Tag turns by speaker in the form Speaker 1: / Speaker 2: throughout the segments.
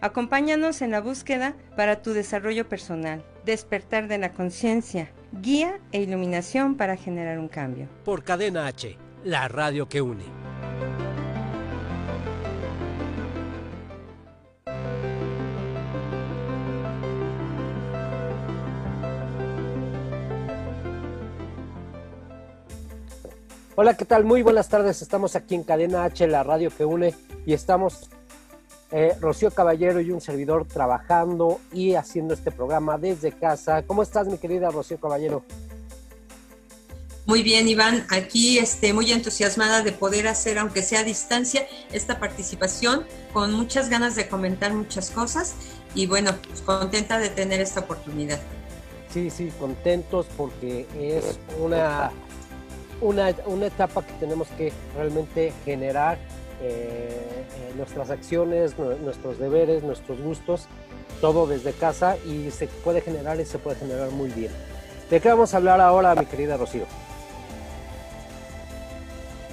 Speaker 1: Acompáñanos en la búsqueda para tu desarrollo personal, despertar de la conciencia, guía e iluminación para generar un cambio.
Speaker 2: Por Cadena H, la radio que une.
Speaker 3: Hola, ¿qué tal? Muy buenas tardes. Estamos aquí en Cadena H, la radio que une, y estamos eh, Rocío Caballero y un servidor trabajando y haciendo este programa desde casa. ¿Cómo estás, mi querida Rocío Caballero?
Speaker 1: Muy bien, Iván. Aquí este, muy entusiasmada de poder hacer, aunque sea a distancia, esta participación, con muchas ganas de comentar muchas cosas y bueno, pues contenta de tener esta oportunidad.
Speaker 3: Sí, sí, contentos porque es una una, una etapa que tenemos que realmente generar eh, eh, nuestras acciones, nuestros deberes, nuestros gustos, todo desde casa y se puede generar y se puede generar muy bien. ¿De qué vamos a hablar ahora, mi querida Rocío?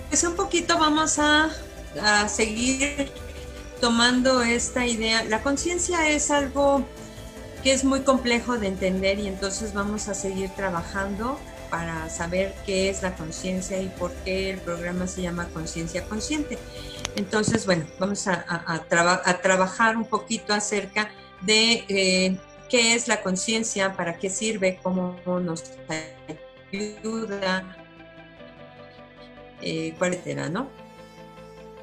Speaker 1: Pues un poquito vamos a, a seguir tomando esta idea. La conciencia es algo que es muy complejo de entender y entonces vamos a seguir trabajando para saber qué es la conciencia y por qué el programa se llama Conciencia Consciente. Entonces, bueno, vamos a, trabajar un poquito acerca de eh, qué es la conciencia, para qué sirve, cómo nos ayuda, eh, cuál era, ¿no?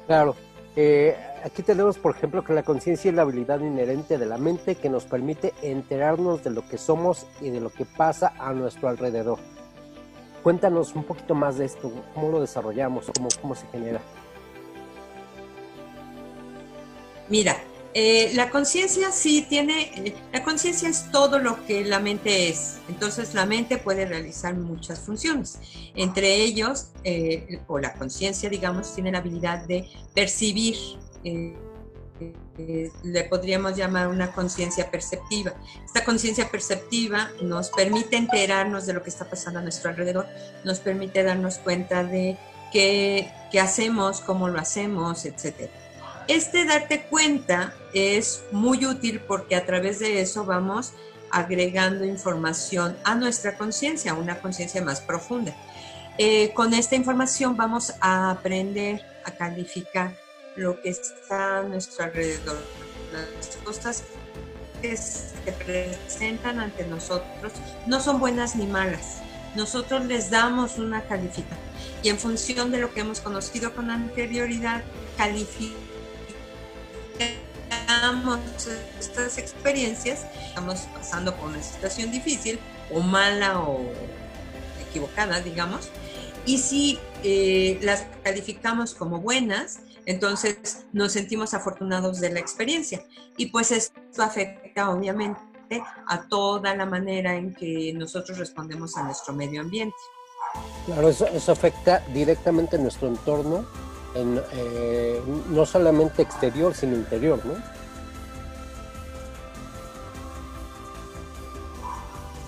Speaker 3: Claro. Eh, aquí tenemos, por ejemplo, que la conciencia es la habilidad inherente de la mente que nos permite enterarnos de lo que somos y de lo que pasa a nuestro alrededor. Cuéntanos un poquito más de esto, cómo lo desarrollamos, cómo, cómo se genera.
Speaker 1: Mira, eh, la conciencia sí tiene, eh, la conciencia es todo lo que la mente es. Entonces la mente puede realizar muchas funciones. Entre ellos, eh, o la conciencia, digamos, tiene la habilidad de percibir le podríamos llamar una conciencia perceptiva. Esta conciencia perceptiva nos permite enterarnos de lo que está pasando a nuestro alrededor, nos permite darnos cuenta de qué, qué hacemos, cómo lo hacemos, etc. Este darte cuenta es muy útil porque a través de eso vamos agregando información a nuestra conciencia, una conciencia más profunda. Eh, con esta información vamos a aprender a calificar lo que está a nuestro alrededor, las cosas que se presentan ante nosotros no son buenas ni malas. Nosotros les damos una calificación y en función de lo que hemos conocido con anterioridad, calificamos estas experiencias. Estamos pasando por una situación difícil o mala o equivocada, digamos. Y si eh, las calificamos como buenas, entonces nos sentimos afortunados de la experiencia y pues esto afecta obviamente a toda la manera en que nosotros respondemos a nuestro medio ambiente.
Speaker 3: Claro, eso, afecta directamente nuestro entorno, en, eh, no solamente exterior, sino interior, ¿no?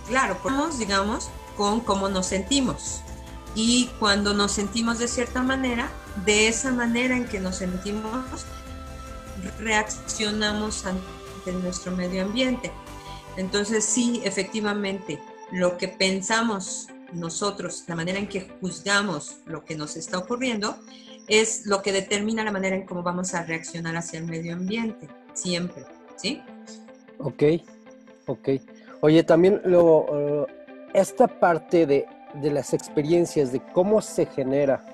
Speaker 1: Claro, podemos, digamos, con cómo nos sentimos. Y cuando nos sentimos de cierta manera, de esa manera en que nos sentimos, reaccionamos ante nuestro medio ambiente. Entonces sí, efectivamente, lo que pensamos nosotros, la manera en que juzgamos lo que nos está ocurriendo, es lo que determina la manera en cómo vamos a reaccionar hacia el medio ambiente, siempre, ¿sí?
Speaker 3: Ok, ok. Oye, también lo, esta parte de, de las experiencias, de cómo se genera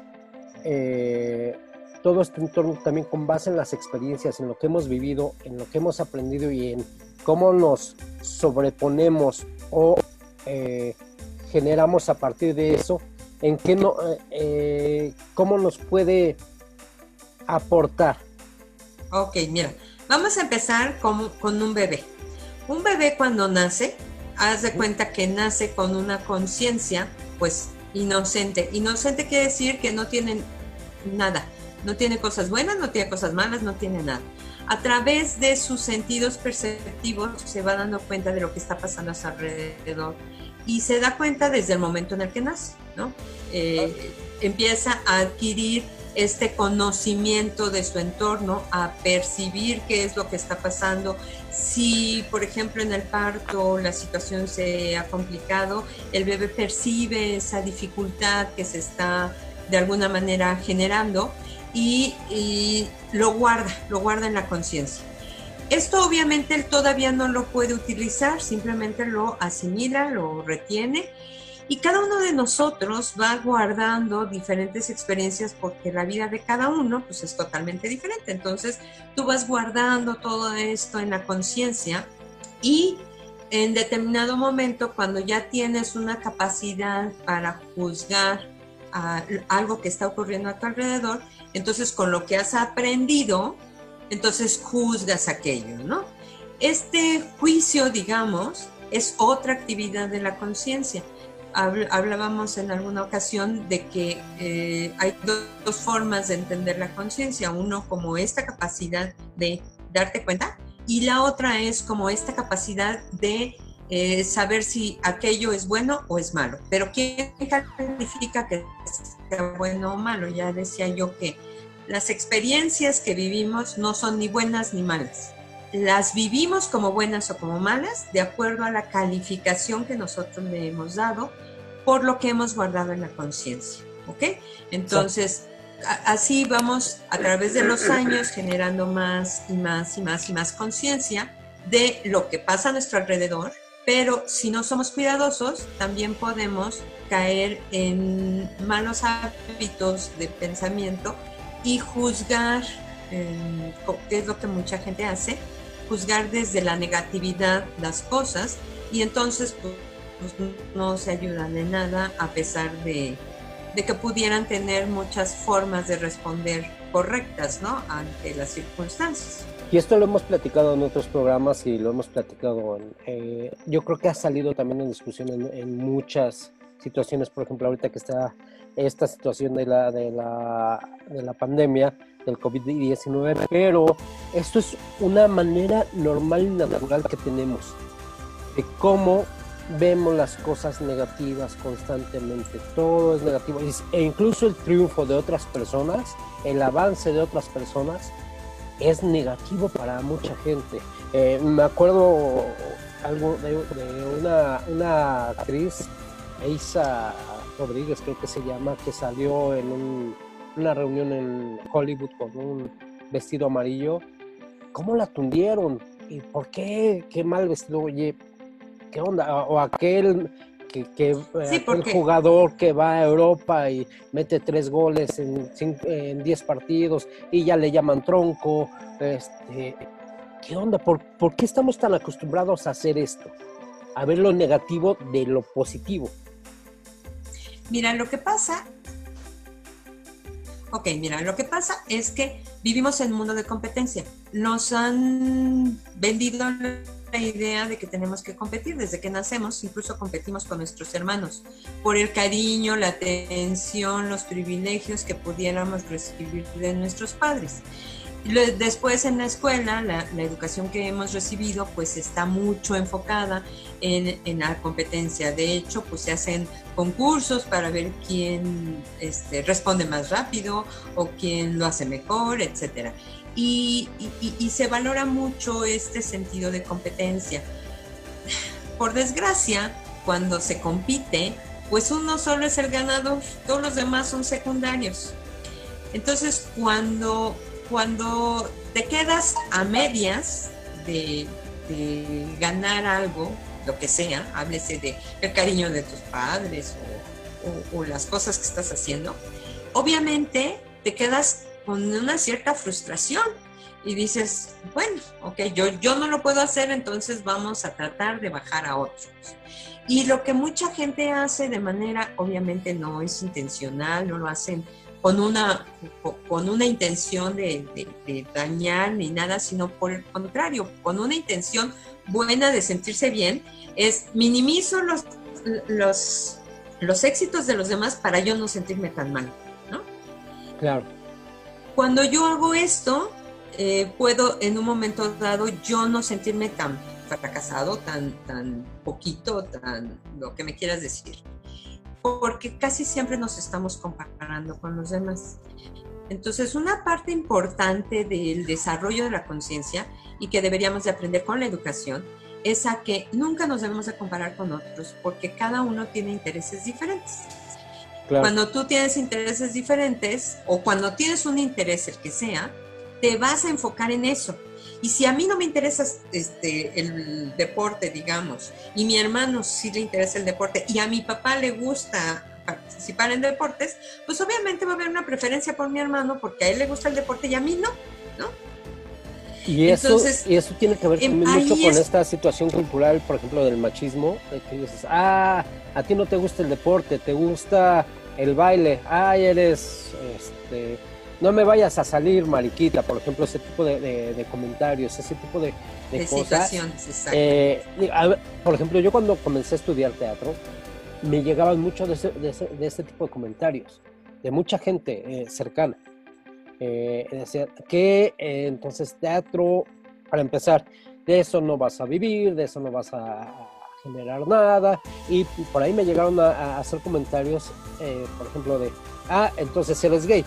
Speaker 3: eh, todo este entorno también con base en las experiencias, en lo que hemos vivido, en lo que hemos aprendido y en cómo nos sobreponemos o eh, generamos a partir de eso, en qué no, eh, cómo nos puede aportar.
Speaker 1: Ok, mira, vamos a empezar con, con un bebé. Un bebé cuando nace, haz de cuenta que nace con una conciencia, pues inocente. Inocente quiere decir que no tiene nada, no tiene cosas buenas, no tiene cosas malas, no tiene nada. A través de sus sentidos perceptivos se va dando cuenta de lo que está pasando a su alrededor y se da cuenta desde el momento en el que nace, ¿no? Eh, empieza a adquirir este conocimiento de su entorno, a percibir qué es lo que está pasando. Si, por ejemplo, en el parto la situación se ha complicado, el bebé percibe esa dificultad que se está de alguna manera generando y, lo guarda, lo guarda en la conciencia. Esto obviamente él todavía no lo puede utilizar, simplemente lo asimila, lo retiene y cada uno de nosotros va guardando diferentes experiencias porque la vida de cada uno pues es totalmente diferente. Entonces tú vas guardando todo esto en la conciencia y en determinado momento cuando ya tienes una capacidad para juzgar algo que está ocurriendo a tu alrededor, entonces con lo que has aprendido, entonces juzgas aquello, ¿no? Este juicio, digamos, es otra actividad de la conciencia hablábamos en alguna ocasión de que eh, hay dos, formas de entender la conciencia, uno como esta capacidad de darte cuenta y la otra es como esta capacidad de eh, saber si aquello es bueno o es malo. Pero ¿quién califica que sea bueno o malo? Ya decía yo que las experiencias que vivimos no son ni buenas ni malas. Las vivimos como buenas o como malas de acuerdo a la calificación que nosotros le hemos dado por lo que hemos guardado en la conciencia. ¿Ok? Entonces, así vamos a través de los años generando más y más y más y más conciencia de lo que pasa a nuestro alrededor, pero si no somos cuidadosos, también podemos caer en malos hábitos de pensamiento y juzgar, eh, es lo que mucha gente hace, juzgar desde la negatividad las cosas y entonces pues, pues, no se ayudan de nada a pesar de, que pudieran tener muchas formas de responder correctas ¿no? ante las circunstancias.
Speaker 3: Y esto lo hemos platicado en otros programas y lo hemos platicado, en, eh, yo creo que ha salido también en discusión en, muchas situaciones, por ejemplo, ahorita que está esta situación de la, de la, de la pandemia del COVID-19, pero esto es una manera normal y natural que tenemos de cómo vemos las cosas negativas constantemente, todo es negativo, e incluso el triunfo de otras personas, el avance de otras personas, es negativo para mucha gente. Eh, me acuerdo algo de, una, una, actriz, Isa Rodríguez creo que se llama, que salió en una reunión en Hollywood con un vestido amarillo. ¿Cómo la tundieron? ¿Y por qué? ¿Qué mal vestido? Oye, ¿qué onda? O aquel que, que eh, jugador que va a Europa y mete tres goles en, en diez partidos y ya le llaman tronco. Este, ¿Qué onda? ¿Por, ¿Por qué estamos tan acostumbrados a hacer esto? A ver lo negativo de lo positivo.
Speaker 1: Mira, lo que pasa Ok, mira, lo que pasa es que vivimos en un mundo de competencia. Nos han vendido la idea de que tenemos que competir desde que nacemos, incluso competimos con nuestros hermanos por el cariño, la atención, los privilegios que pudiéramos recibir de nuestros padres. Después en la escuela, la, educación que hemos recibido pues está mucho enfocada en, en, la competencia. De hecho, pues se hacen concursos para ver quién este, responde más rápido o quién lo hace mejor, etcétera y, se valora mucho este sentido de competencia. Por desgracia, cuando se compite, pues uno solo es el ganador, todos los demás son secundarios. Entonces, cuando, cuando te quedas a medias de, ganar algo, lo que sea, háblese de el cariño de tus padres o las cosas que estás haciendo, obviamente te quedas con una cierta frustración y dices, bueno, ok, yo, yo no lo puedo hacer, entonces vamos a tratar de bajar a otros. Y lo que mucha gente hace de manera, obviamente no es intencional, no lo hacen con una, con una intención de, dañar ni nada, sino por el contrario, con una intención buena de sentirse bien, es minimizo los, los, los éxitos de los demás para yo no sentirme tan mal, ¿no?
Speaker 3: Claro.
Speaker 1: Cuando yo hago esto, eh, puedo en un momento dado yo no sentirme tan fracasado, tan, tan poquito, tan lo que me quieras decir porque casi siempre nos estamos comparando con los demás. Entonces, una parte importante del desarrollo de la conciencia y que deberíamos de aprender con la educación es a que nunca nos debemos de comparar con otros porque cada uno tiene intereses diferentes. Cuando tú tienes intereses diferentes o cuando tienes un interés el que sea, te vas a enfocar en eso y si a mí no me interesa este, el deporte, digamos, y mi hermano sí le interesa el deporte, y a mi papá le gusta participar en deportes, pues obviamente va a haber una preferencia por mi hermano porque a él le gusta el deporte y a mí no, ¿no?
Speaker 3: Y eso, y eso tiene que ver em, también mucho con esta situación cultural, por ejemplo, del machismo, que dices, ah, a ti no te gusta el deporte, te gusta el baile, ah, eres, este, no me vayas a salir, mariquita, por ejemplo, ese tipo de, comentarios, ese tipo de, cosas. Eh, por ejemplo, yo cuando comencé a estudiar teatro, me llegaban muchos de, ese, tipo de comentarios, de mucha gente eh, cercana. Eh, decía que entonces teatro, para empezar, de eso no vas a vivir, de eso no vas a, generar nada. Y por ahí me llegaron a, a hacer comentarios, por ejemplo, de, ah, entonces eres gay.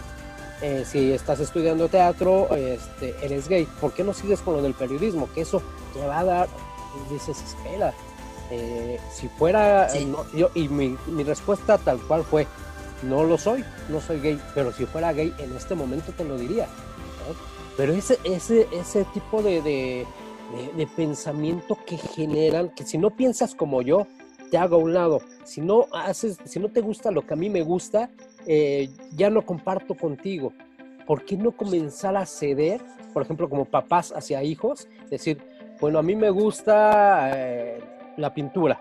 Speaker 3: Eh, si estás estudiando teatro, este, eres gay, ¿por qué no sigues con lo del periodismo? Que eso te va a dar, dices, espera, eh, si fuera, yo, y mi, respuesta tal cual fue, no lo soy, no soy gay, pero si fuera gay en este momento te lo diría. Pero ese, ese, ese tipo de, de, pensamiento que generan, que si no piensas como yo, te hago a un lado. Si no haces, si no te gusta lo que a mí me gusta, eh, ya no comparto contigo. ¿Por qué no comenzar a ceder, por ejemplo, como papás hacia hijos? Decir, bueno, a mí me gusta eh, la pintura,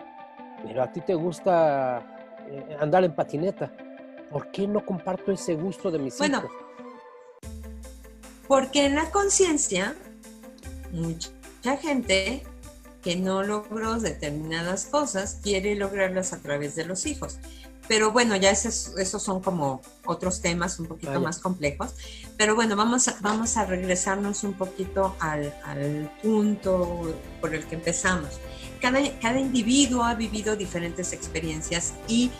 Speaker 3: pero a ti te gusta eh, andar en patineta. ¿Por qué no comparto ese gusto de mis bueno, hijos?
Speaker 1: Porque en la conciencia, mucha gente que no logró determinadas cosas quiere lograrlas a través de los hijos. Pero bueno, ya esos, esos son como otros temas un poquito más complejos. Pero bueno, vamos a, vamos a regresarnos un poquito al, al punto por el que empezamos. Cada, cada individuo ha vivido diferentes experiencias y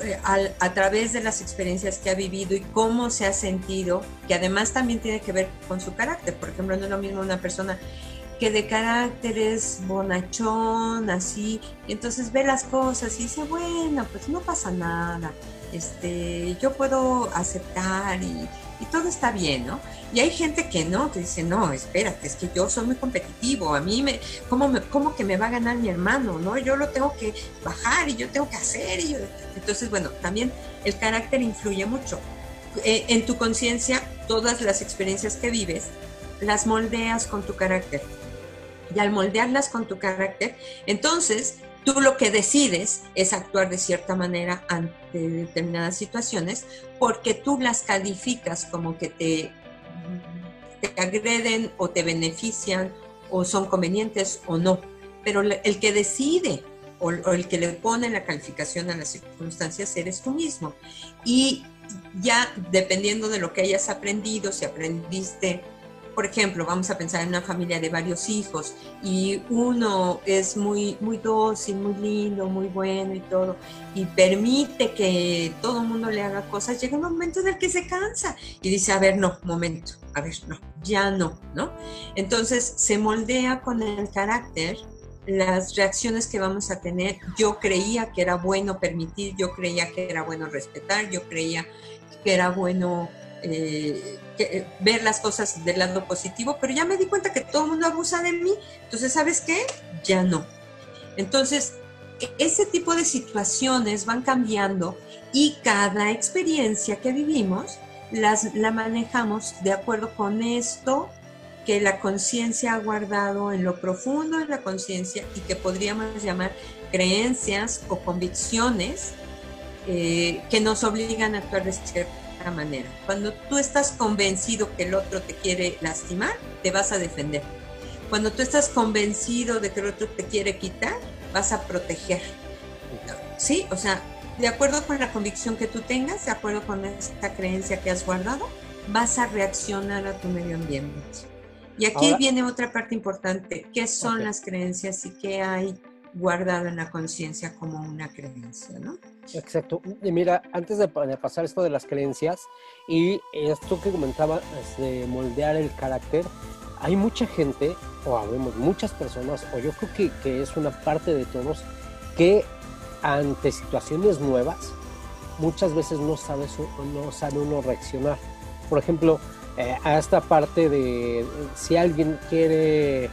Speaker 1: eh, a través de las experiencias que ha vivido y cómo se ha sentido, que además también tiene que ver con su carácter. Por ejemplo, no es lo mismo una persona que de carácter es bonachón, así, y entonces ve las cosas y dice, bueno, pues no pasa nada, este, yo puedo aceptar y, todo está bien, ¿no? Y hay gente que no, que dice, no, espérate, es que yo soy muy competitivo, a mí me, ¿cómo, cómo que me va a ganar mi hermano, no? Yo lo tengo que bajar y yo tengo que hacer, y entonces, bueno, también el carácter influye mucho. Eh, en tu conciencia, todas las experiencias que vives, las moldeas con tu carácter y al moldearlas con tu carácter, entonces tú lo que decides es actuar de cierta manera ante determinadas situaciones porque tú las calificas como que te, te agreden o te benefician o son convenientes o no. Pero el que decide o, el que le pone la calificación a las circunstancias eres tú mismo. Y ya dependiendo de lo que hayas aprendido, si aprendiste por ejemplo, vamos a pensar en una familia de varios hijos y uno es muy, muy dócil, muy lindo, muy bueno y todo, y permite que todo el mundo le haga cosas, llega un momento en el que se cansa y dice, a ver, no, momento, a ver, no, ya no, ¿no? Entonces se moldea con el carácter las reacciones que vamos a tener. Yo creía que era bueno permitir, yo creía que era bueno respetar, yo creía que era bueno eh, eh, ver las cosas del lado positivo, pero ya me di cuenta que todo el mundo abusa de mí, entonces, ¿sabes qué? Ya no. Entonces, ese tipo de situaciones van cambiando y cada experiencia que vivimos las, la manejamos de acuerdo con esto que la conciencia ha guardado en lo profundo de la conciencia y que podríamos llamar creencias o convicciones eh, que nos obligan a actuar de cierta manera. Cuando tú estás convencido que el otro te quiere lastimar, te vas a defender. Cuando tú estás convencido de que el otro te quiere quitar, vas a proteger. ¿Sí? O sea, de acuerdo con la convicción que tú tengas, de acuerdo con esta creencia que has guardado, vas a reaccionar a tu medio ambiente. Y aquí viene otra parte importante, ¿qué son las creencias y qué hay guardado en la conciencia como una creencia, ¿no?
Speaker 3: Exacto. Y mira, antes de, pasar esto de las creencias y esto que comentaba de moldear el carácter, hay mucha gente, o habemos muchas personas, o yo creo que, que es una parte de todos, que ante situaciones nuevas, muchas veces no sabe, no sabe uno reaccionar. Por ejemplo, eh, a esta parte de si alguien quiere,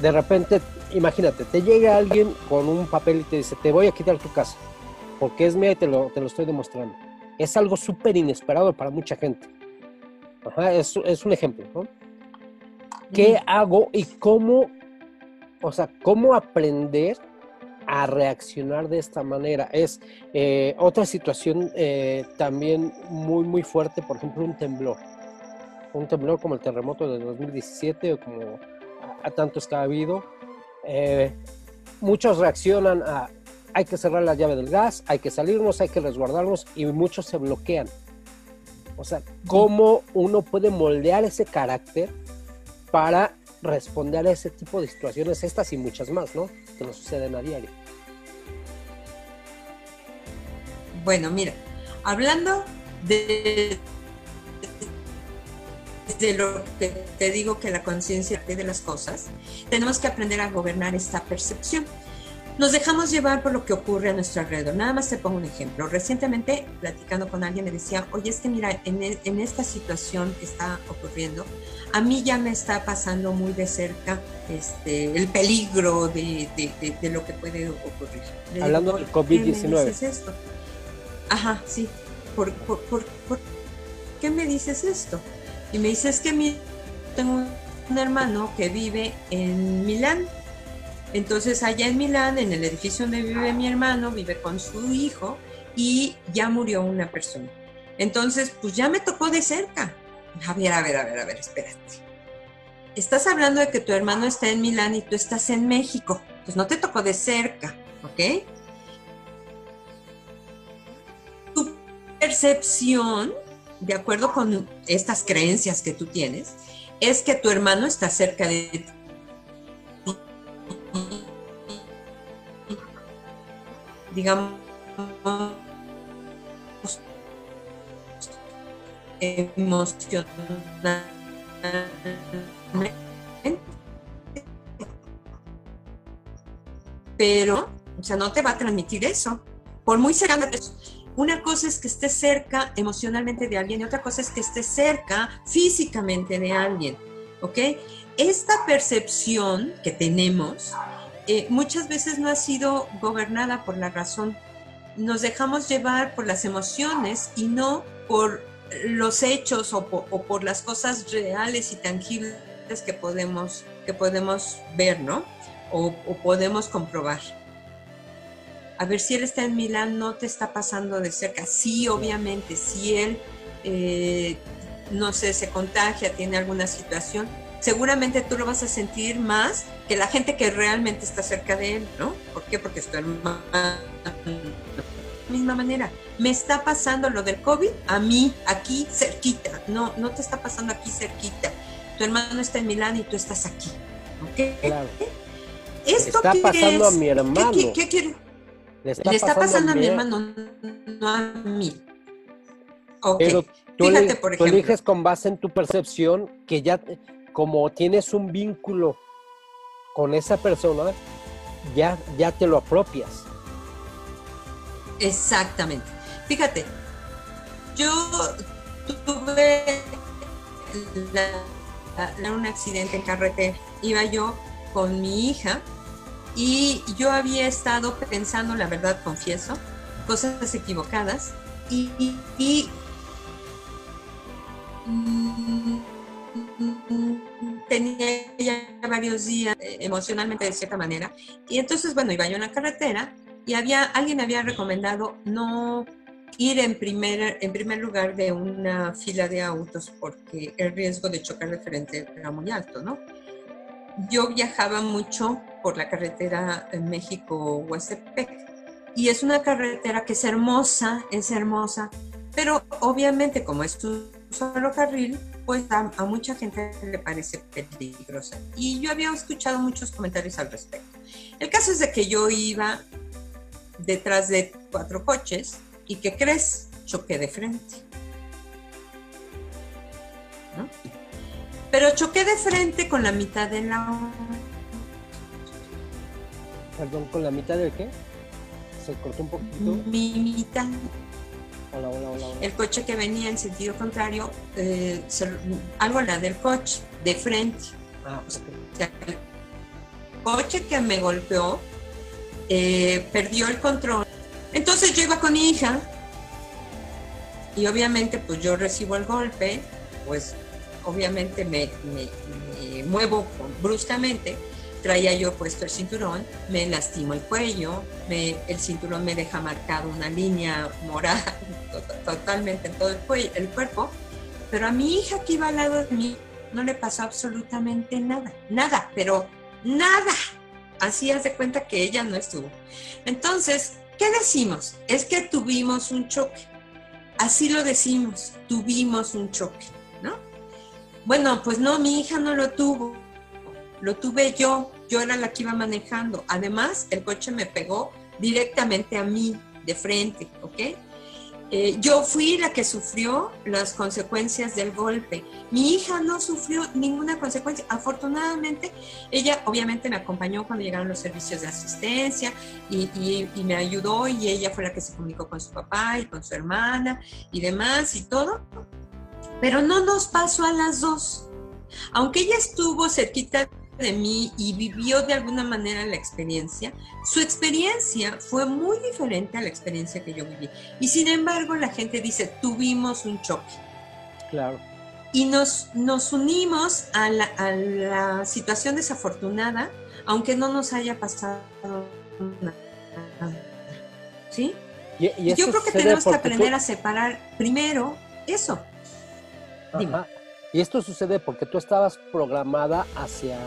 Speaker 3: de repente, imagínate, te llega alguien con un papel y te dice, te voy a quitar tu casa, porque es mía y te lo, te lo estoy demostrando. Es algo súper inesperado para mucha gente. Ajá, es, es un ejemplo, ¿no? ¿Qué hago y cómo, o sea, cómo aprender a reaccionar de esta manera? Es eh, otra situación eh, también muy, muy fuerte, por ejemplo, un temblor. Un temblor como el terremoto de 2017 o como a, tantos que ha habido. Eh, muchos reaccionan a hay que cerrar la llave del gas, hay que salirnos, hay que resguardarnos y muchos se bloquean. O sea, ¿cómo uno puede moldear ese carácter para responder a ese tipo de situaciones, estas y muchas más, ¿no? Que nos suceden a diario.
Speaker 1: Bueno, mira, hablando de, de lo que te digo que la conciencia de las cosas, tenemos que aprender a gobernar esta percepción nos dejamos llevar por lo que ocurre a nuestro alrededor. Nada más te pongo un ejemplo. Recientemente, platicando con alguien, me decía, oye, es que mira, en, e, esta situación que está ocurriendo, a mí ya me está pasando muy de cerca este, el peligro de, lo que puede ocurrir.
Speaker 3: Hablando del COVID-19.
Speaker 1: ¿Qué dices esto? Ajá, sí. ¿Por, qué me dices esto? Y me dice, es que mi, tengo un hermano que vive en Milán entonces allá en Milán, en el edificio donde vive mi hermano, vive con su hijo y ya murió una persona. Entonces, pues ya me tocó de cerca. A ver, a ver, a ver, a ver, espérate. Estás hablando de que tu hermano está en Milán y tú estás en México. Pues no te tocó de cerca, ¿ok? Tu percepción, de acuerdo con estas creencias que tú tienes, es que tu hermano está cerca de ti digamos, emocionalmente, pero, o sea, no te va a transmitir eso. Por muy cercana, una cosa es que estés cerca emocionalmente de alguien y otra cosa es que estés cerca físicamente de alguien, ¿ok? Esta percepción que tenemos eh, muchas veces no ha sido gobernada por la razón. Nos dejamos llevar por las emociones y no por los hechos o por, las cosas reales y tangibles que podemos, que podemos ver, ¿no? O, podemos comprobar. A ver, si él está en Milán, no te está pasando de cerca. Sí, obviamente, si él, eh, no sé, se contagia, tiene alguna situación, seguramente tú lo vas a sentir más que la gente que realmente está cerca de él, ¿no? ¿Por qué? Porque es tu hermano. Misma manera, me está pasando lo del COVID a mí, aquí cerquita. No, no te está pasando aquí cerquita. Tu hermano está en Milán y tú estás aquí. ¿Ok?
Speaker 3: Claro. ¿Esto está pasando a mi hermano.
Speaker 1: ¿Qué, qué? Le está, pasando, a mi hermano, no a mí.
Speaker 3: Pero tú, Fíjate, por ejemplo. Eliges con base en tu percepción que ya como tienes un vínculo con esa persona, ya, ya te lo apropias.
Speaker 1: Exactamente. Fíjate, yo tuve un accidente en carretera. Iba yo con mi hija y yo había estado pensando, la verdad confieso, cosas equivocadas y, y tenía ya varios días eh, emocionalmente de cierta manera. Y entonces, bueno, iba yo en la carretera y había, alguien había recomendado no, ir en primer, en primer lugar de una fila de autos porque el riesgo de chocar de frente era muy alto, ¿no? Yo viajaba mucho por la carretera México-Huastepec y es una carretera que es hermosa, es hermosa, pero obviamente como es un solo carril, pues a, a, mucha gente le parece peligrosa. Y yo había escuchado muchos comentarios al respecto. El caso es de que yo iba detrás de cuatro coches y ¿qué crees? Choqué de frente. ¿No? Pero choqué de frente con la mitad de la...
Speaker 3: Perdón, ¿con la mitad de qué? Se cortó un poquito.
Speaker 1: Mi mitad.
Speaker 3: Hola, hola, hola, hola.
Speaker 1: El coche que venía en sentido contrario, eh, se, algo la del coche, de frente.
Speaker 3: Ah,
Speaker 1: el coche que me golpeó eh, perdió el control. Entonces yo iba con mi hija y obviamente pues yo recibo el golpe, pues obviamente me, me- me muevo bruscamente, traía yo puesto el cinturón, me lastimo el cuello, el cinturón me deja marcado una línea morada to- totalmente en todo el, cuello, el cuerpo, pero a mi hija que iba al lado de mí no le pasó absolutamente nada, nada, pero nada. Así haz de cuenta que ella no estuvo. Entonces, ¿qué decimos? Es que tuvimos un choque. Así lo decimos, tuvimos un choque, ¿no? Bueno, pues no, mi hija no lo tuvo, lo tuve yo, yo era la que iba manejando. Además, el coche me pegó directamente a mí, de frente, ¿ok? Eh, yo fui la que sufrió las consecuencias del golpe. Mi hija no sufrió ninguna consecuencia. Afortunadamente, ella obviamente me acompañó cuando llegaron los servicios de asistencia y, y- y me ayudó y ella fue la que se comunicó con su papá y con su hermana y demás y todo. Pero no nos pasó a las dos. Aunque ella estuvo cerquita de mí y vivió de alguna manera la experiencia, su experiencia fue muy diferente a la experiencia que yo viví. Y sin embargo, la gente dice, tuvimos un choque
Speaker 3: Claro.
Speaker 1: y nos, nos unimos a la, a la situación desafortunada, aunque no nos haya pasado nada. ¿Sí?
Speaker 3: Y, y
Speaker 1: yo creo que tenemos que
Speaker 3: porque tú-
Speaker 1: aprender a separar primero eso. dime.
Speaker 3: Ajá. Y esto sucede porque tú estabas programada hacia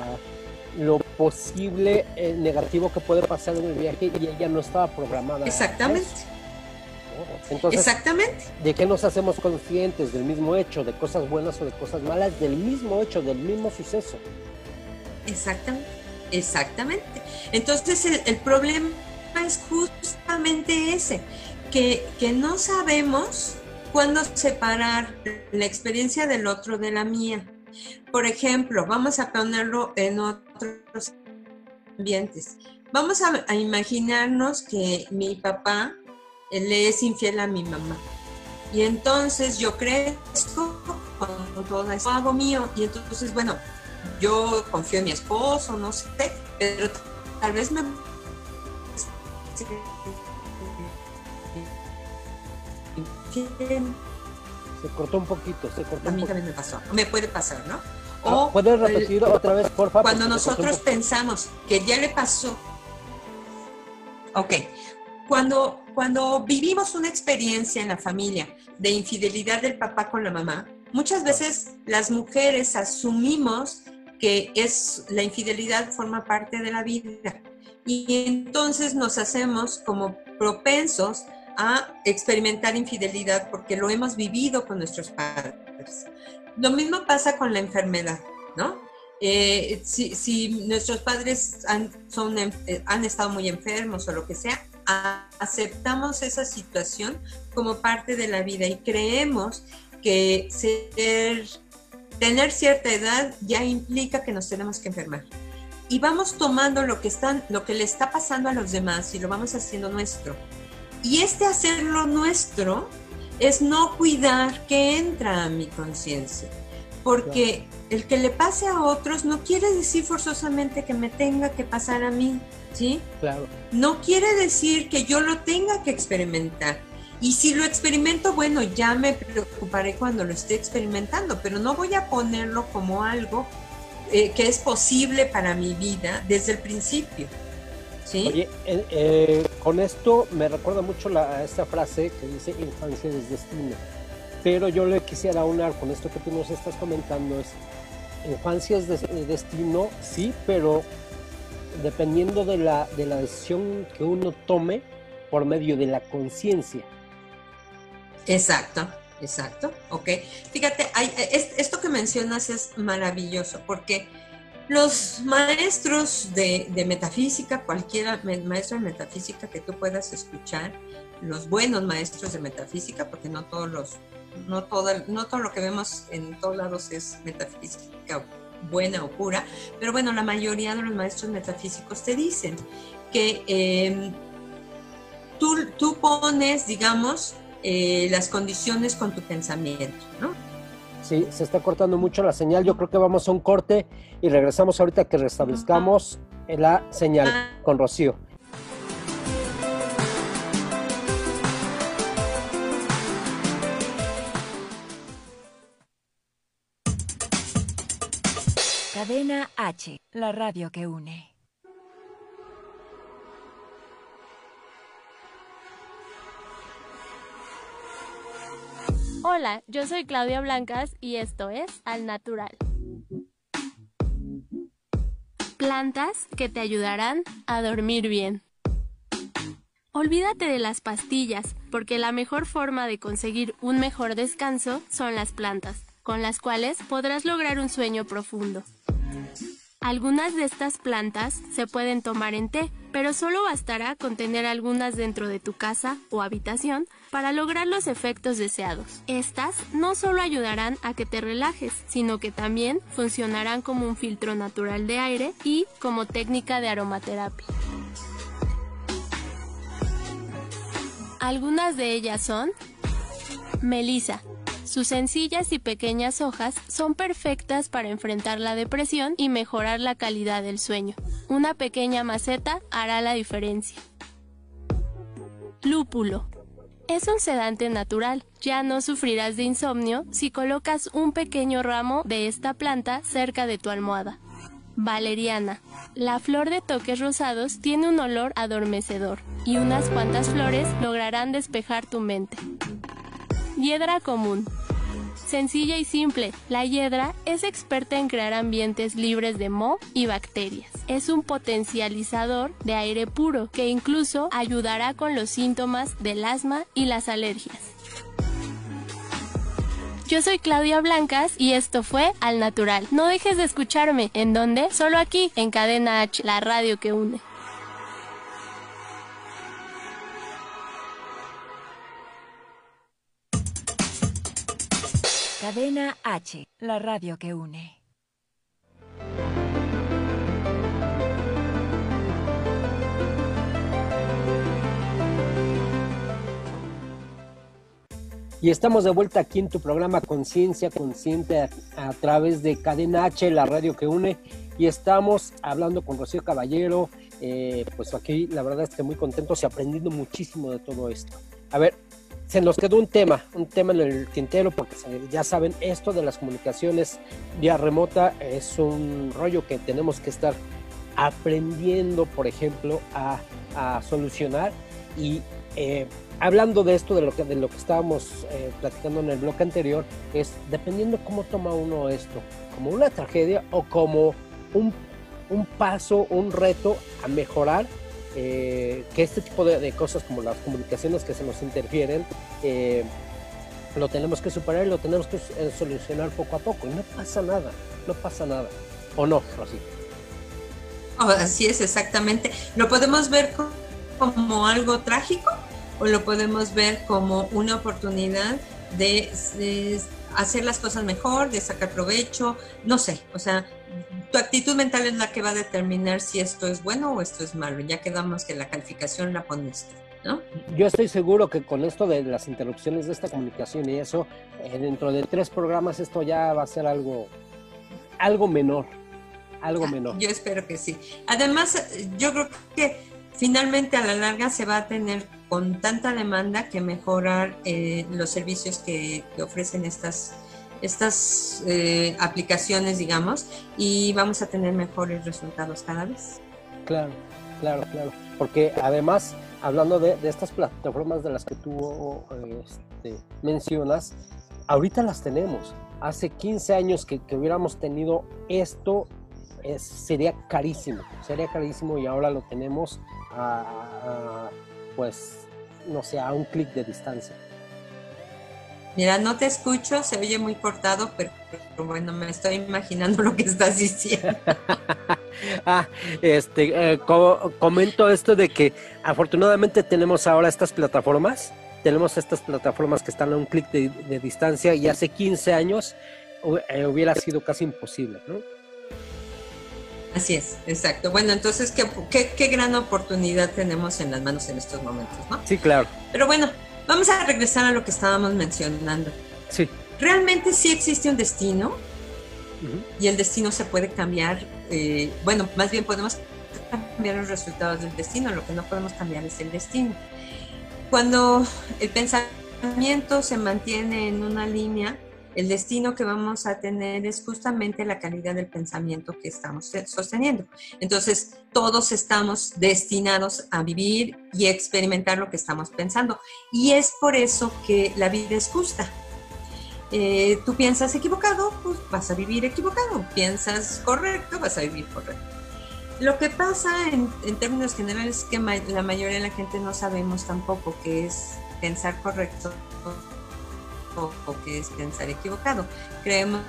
Speaker 3: lo posible eh, negativo que puede pasar en el viaje y ella no estaba programada.
Speaker 1: Exactamente,
Speaker 3: eso. Entonces,
Speaker 1: exactamente.
Speaker 3: ¿de qué nos hacemos conscientes? ¿Del mismo hecho? ¿De cosas buenas o de cosas malas? Del mismo hecho, del mismo suceso.
Speaker 1: Exactamente, exactamente. Entonces el, el problema es justamente ese, que, que no sabemos cuándo separar la experiencia del otro de la mía. Por ejemplo, vamos a ponerlo en otros ambientes. Vamos a, imaginarnos que mi papá le es infiel a mi mamá. Y entonces yo crezco con todo eso hago mío. Y entonces, bueno, yo confío en mi esposo, no sé, pero tal vez me...
Speaker 3: Se cortó un poquito, se cortó
Speaker 1: A mí también me pasó, me puede pasar, ¿no?
Speaker 3: Ah, ¿Puedes repetir otra vez, por favor?
Speaker 1: Cuando nosotros pensamos que ya le pasó, ok, cuando, cuando vivimos una experiencia en la familia de infidelidad del papá con la mamá, muchas veces las mujeres asumimos que es la infidelidad forma parte de la vida. Y entonces nos hacemos como propensos a experimentar infidelidad porque lo hemos vivido con nuestros padres. Lo mismo pasa con la enfermedad, ¿no? Eh, si, nuestros padres eh, han estado muy enfermos o lo que sea, aceptamos esa situación como parte de la vida y creemos que tener cierta edad ya implica que nos tenemos que enfermar. Y vamos tomando lo que, lo que le está pasando a los demás y lo vamos haciendo nuestro. Y este hacerlo nuestro es no cuidar que entra a mi conciencia. Porque claro. el que le pase a otros no quiere decir forzosamente que me tenga que pasar a mí, ¿sí?
Speaker 3: Claro.
Speaker 1: No quiere decir que yo lo tenga que experimentar. Y si lo experimento, bueno, ya me preocuparé cuando lo esté experimentando, pero no voy a ponerlo como algo eh, que es posible para mi vida desde el principio. ¿Sí?
Speaker 3: Oye, eh, eh, con esto me recuerda mucho la, esta frase que dice infancia es destino. Pero yo le quisiera unar con esto que tú nos estás comentando, es infancia es de- destino, sí, pero dependiendo de la, de la decisión que uno tome por medio de la conciencia.
Speaker 1: Exacto, exacto, ok. Fíjate, hay- es- esto que mencionas es maravilloso porque los maestros de, metafísica, cualquiera me- maestro de metafísica que tú puedas escuchar, los buenos maestros de metafísica, porque no todos los, no todo, no todo lo que vemos en todos lados es metafísica buena o pura, pero bueno, la mayoría de los maestros metafísicos te dicen que eh, tú, tú pones, digamos, eh, las condiciones con tu pensamiento, ¿no?
Speaker 3: Sí, se está cortando mucho la señal. Yo creo que vamos a un corte y regresamos ahorita que restablezcamos la señal con Rocío.
Speaker 4: Cadena H, la radio que une.
Speaker 5: Hola, yo soy Claudia Blancas y esto es Al Natural. Plantas que te ayudarán a dormir bien. Olvídate de las pastillas, porque la mejor forma de conseguir un mejor descanso son las plantas, con las cuales podrás lograr un sueño profundo. Algunas de estas plantas se pueden tomar en té, pero solo bastará con tener algunas dentro de tu casa o habitación para lograr los efectos deseados. Estas no solo ayudarán a que te relajes, sino que también funcionarán como un filtro natural de aire y como técnica de aromaterapia. Algunas de ellas son Melisa. Sus sencillas y pequeñas hojas son perfectas para enfrentar la depresión y mejorar la calidad del sueño. Una pequeña maceta hará la diferencia. Lúpulo. Es un sedante natural. Ya no sufrirás de insomnio si colocas un pequeño ramo de esta planta cerca de tu almohada. Valeriana. La flor de toques rosados tiene un olor adormecedor y unas cuantas flores lograrán despejar tu mente. Hiedra común. Sencilla y simple, la hiedra es experta en crear ambientes libres de moho y bacterias. Es un potencializador de aire puro que incluso ayudará con los síntomas del asma y las alergias. Yo soy Claudia Blancas y esto fue Al Natural. No dejes de escucharme. ¿En dónde? Solo aquí, en Cadena H, la radio que une.
Speaker 4: Cadena H, la radio que une.
Speaker 3: Y estamos de vuelta aquí en tu programa Conciencia Consciente a, través de Cadena H, la radio que une. Y estamos hablando con Rocío Caballero. eh, pues aquí la verdad es que muy contentos y aprendiendo muchísimo de todo esto. A ver, se nos quedó un tema, un tema en el tintero, porque ya saben, esto de las comunicaciones vía remota es un rollo que tenemos que estar aprendiendo, por ejemplo, a, a solucionar. Y eh, hablando de esto, de lo que, de lo que estábamos eh, platicando en el bloque anterior, es dependiendo cómo toma uno esto, como una tragedia o como un, un paso, un reto a mejorar, eh, que este tipo de, de cosas como las comunicaciones que se nos interfieren, eh, lo tenemos que superar y lo tenemos que eh, solucionar poco a poco. Y no pasa nada, no pasa nada. ¿O no, Rosy?
Speaker 1: Oh, así es, exactamente. Lo podemos ver co- como algo trágico o lo podemos ver como una oportunidad de, de hacer las cosas mejor, de sacar provecho, no sé, o sea, tu actitud mental es la que va a determinar si esto es bueno o esto es malo. Ya quedamos que la calificación la pones tú, ¿no?
Speaker 3: Yo estoy seguro que con esto de las interrupciones de esta comunicación y eso, eh, dentro de tres programas esto ya va a ser algo, algo menor, algo menor.
Speaker 1: Yo espero que sí. Además, yo creo que finalmente a la larga se va a tener con tanta demanda que mejorar eh, los servicios que, que ofrecen estas, estas eh, aplicaciones, digamos, y vamos a tener mejores resultados cada vez.
Speaker 3: Claro. claro, claro. Porque además, hablando de, estas plataformas de las que tú este, mencionas, ahorita las tenemos. Hace 15 años que, hubiéramos tenido esto, sería carísimo, sería carísimo y ahora lo tenemos a, pues, no sé, a un clic de distancia.
Speaker 1: Mira, no te escucho, se oye muy cortado, pero, bueno, me estoy imaginando lo que estás diciendo.
Speaker 3: ah, este, eh, comento esto de que afortunadamente tenemos ahora estas plataformas, tenemos estas plataformas que están a un clic de, distancia y hace 15 años eh, hubiera sido casi imposible, ¿no?
Speaker 1: Así es, exacto. Bueno, entonces, ¿qué, qué, qué gran oportunidad tenemos en las manos en estos momentos, ¿no?
Speaker 3: Sí, claro.
Speaker 1: Pero bueno, Vamos a regresar a lo que estábamos mencionando.
Speaker 3: Sí.
Speaker 1: Realmente sí existe un destino y el destino se puede cambiar. Eh, bueno, más bien podemos cambiar los resultados del destino, lo que no podemos cambiar es el destino. Cuando el pensamiento se mantiene en una línea, el destino que vamos a tener es justamente la calidad del pensamiento que estamos sosteniendo. Entonces, todos estamos destinados a vivir y experimentar lo que estamos pensando. Y es por eso que la vida es justa. Eh, tú piensas equivocado, pues vas a vivir equivocado. Piensas correcto, vas a vivir correcto. Lo que pasa en, en términos generales es que la mayoría de la gente no sabemos tampoco qué es pensar correcto o, que es pensar equivocado. Creemos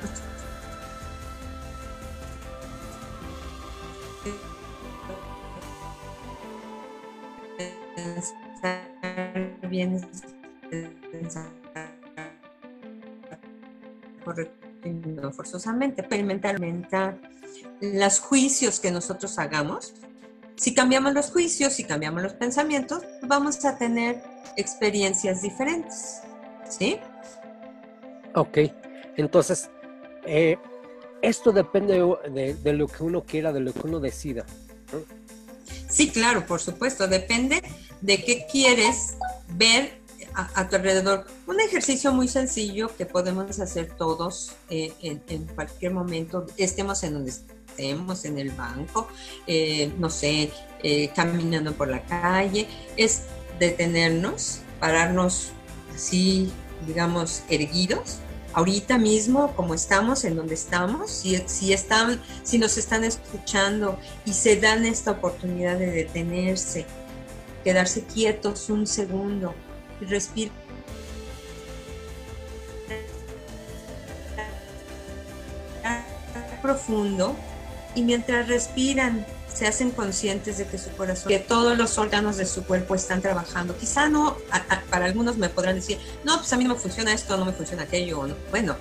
Speaker 1: bien correcto no forzosamente, experimentar los juicios que nosotros hagamos. Si cambiamos los juicios, si cambiamos los pensamientos, vamos a tener experiencias diferentes. ¿Sí?
Speaker 3: Ok, entonces, eh, esto depende de, lo que uno quiera, de lo que uno decida.
Speaker 1: Sí, claro, por supuesto, depende de qué quieres ver a, tu alrededor. Un ejercicio muy sencillo que podemos hacer todos eh, en, cualquier momento, estemos en donde estemos, en el banco, eh, no sé, caminando por la calle, es detenernos, pararnos así digamos, erguidos, ahorita mismo como estamos, en donde estamos, si, si, están, si nos están escuchando y se dan esta oportunidad de detenerse, quedarse quietos un segundo y respirar. Profundo y mientras respiran se hacen conscientes de que su corazón, que todos los órganos de su cuerpo están trabajando. Quizá no, para algunos me podrán decir, no, pues a mí no me funciona esto, no me funciona aquello. Bueno,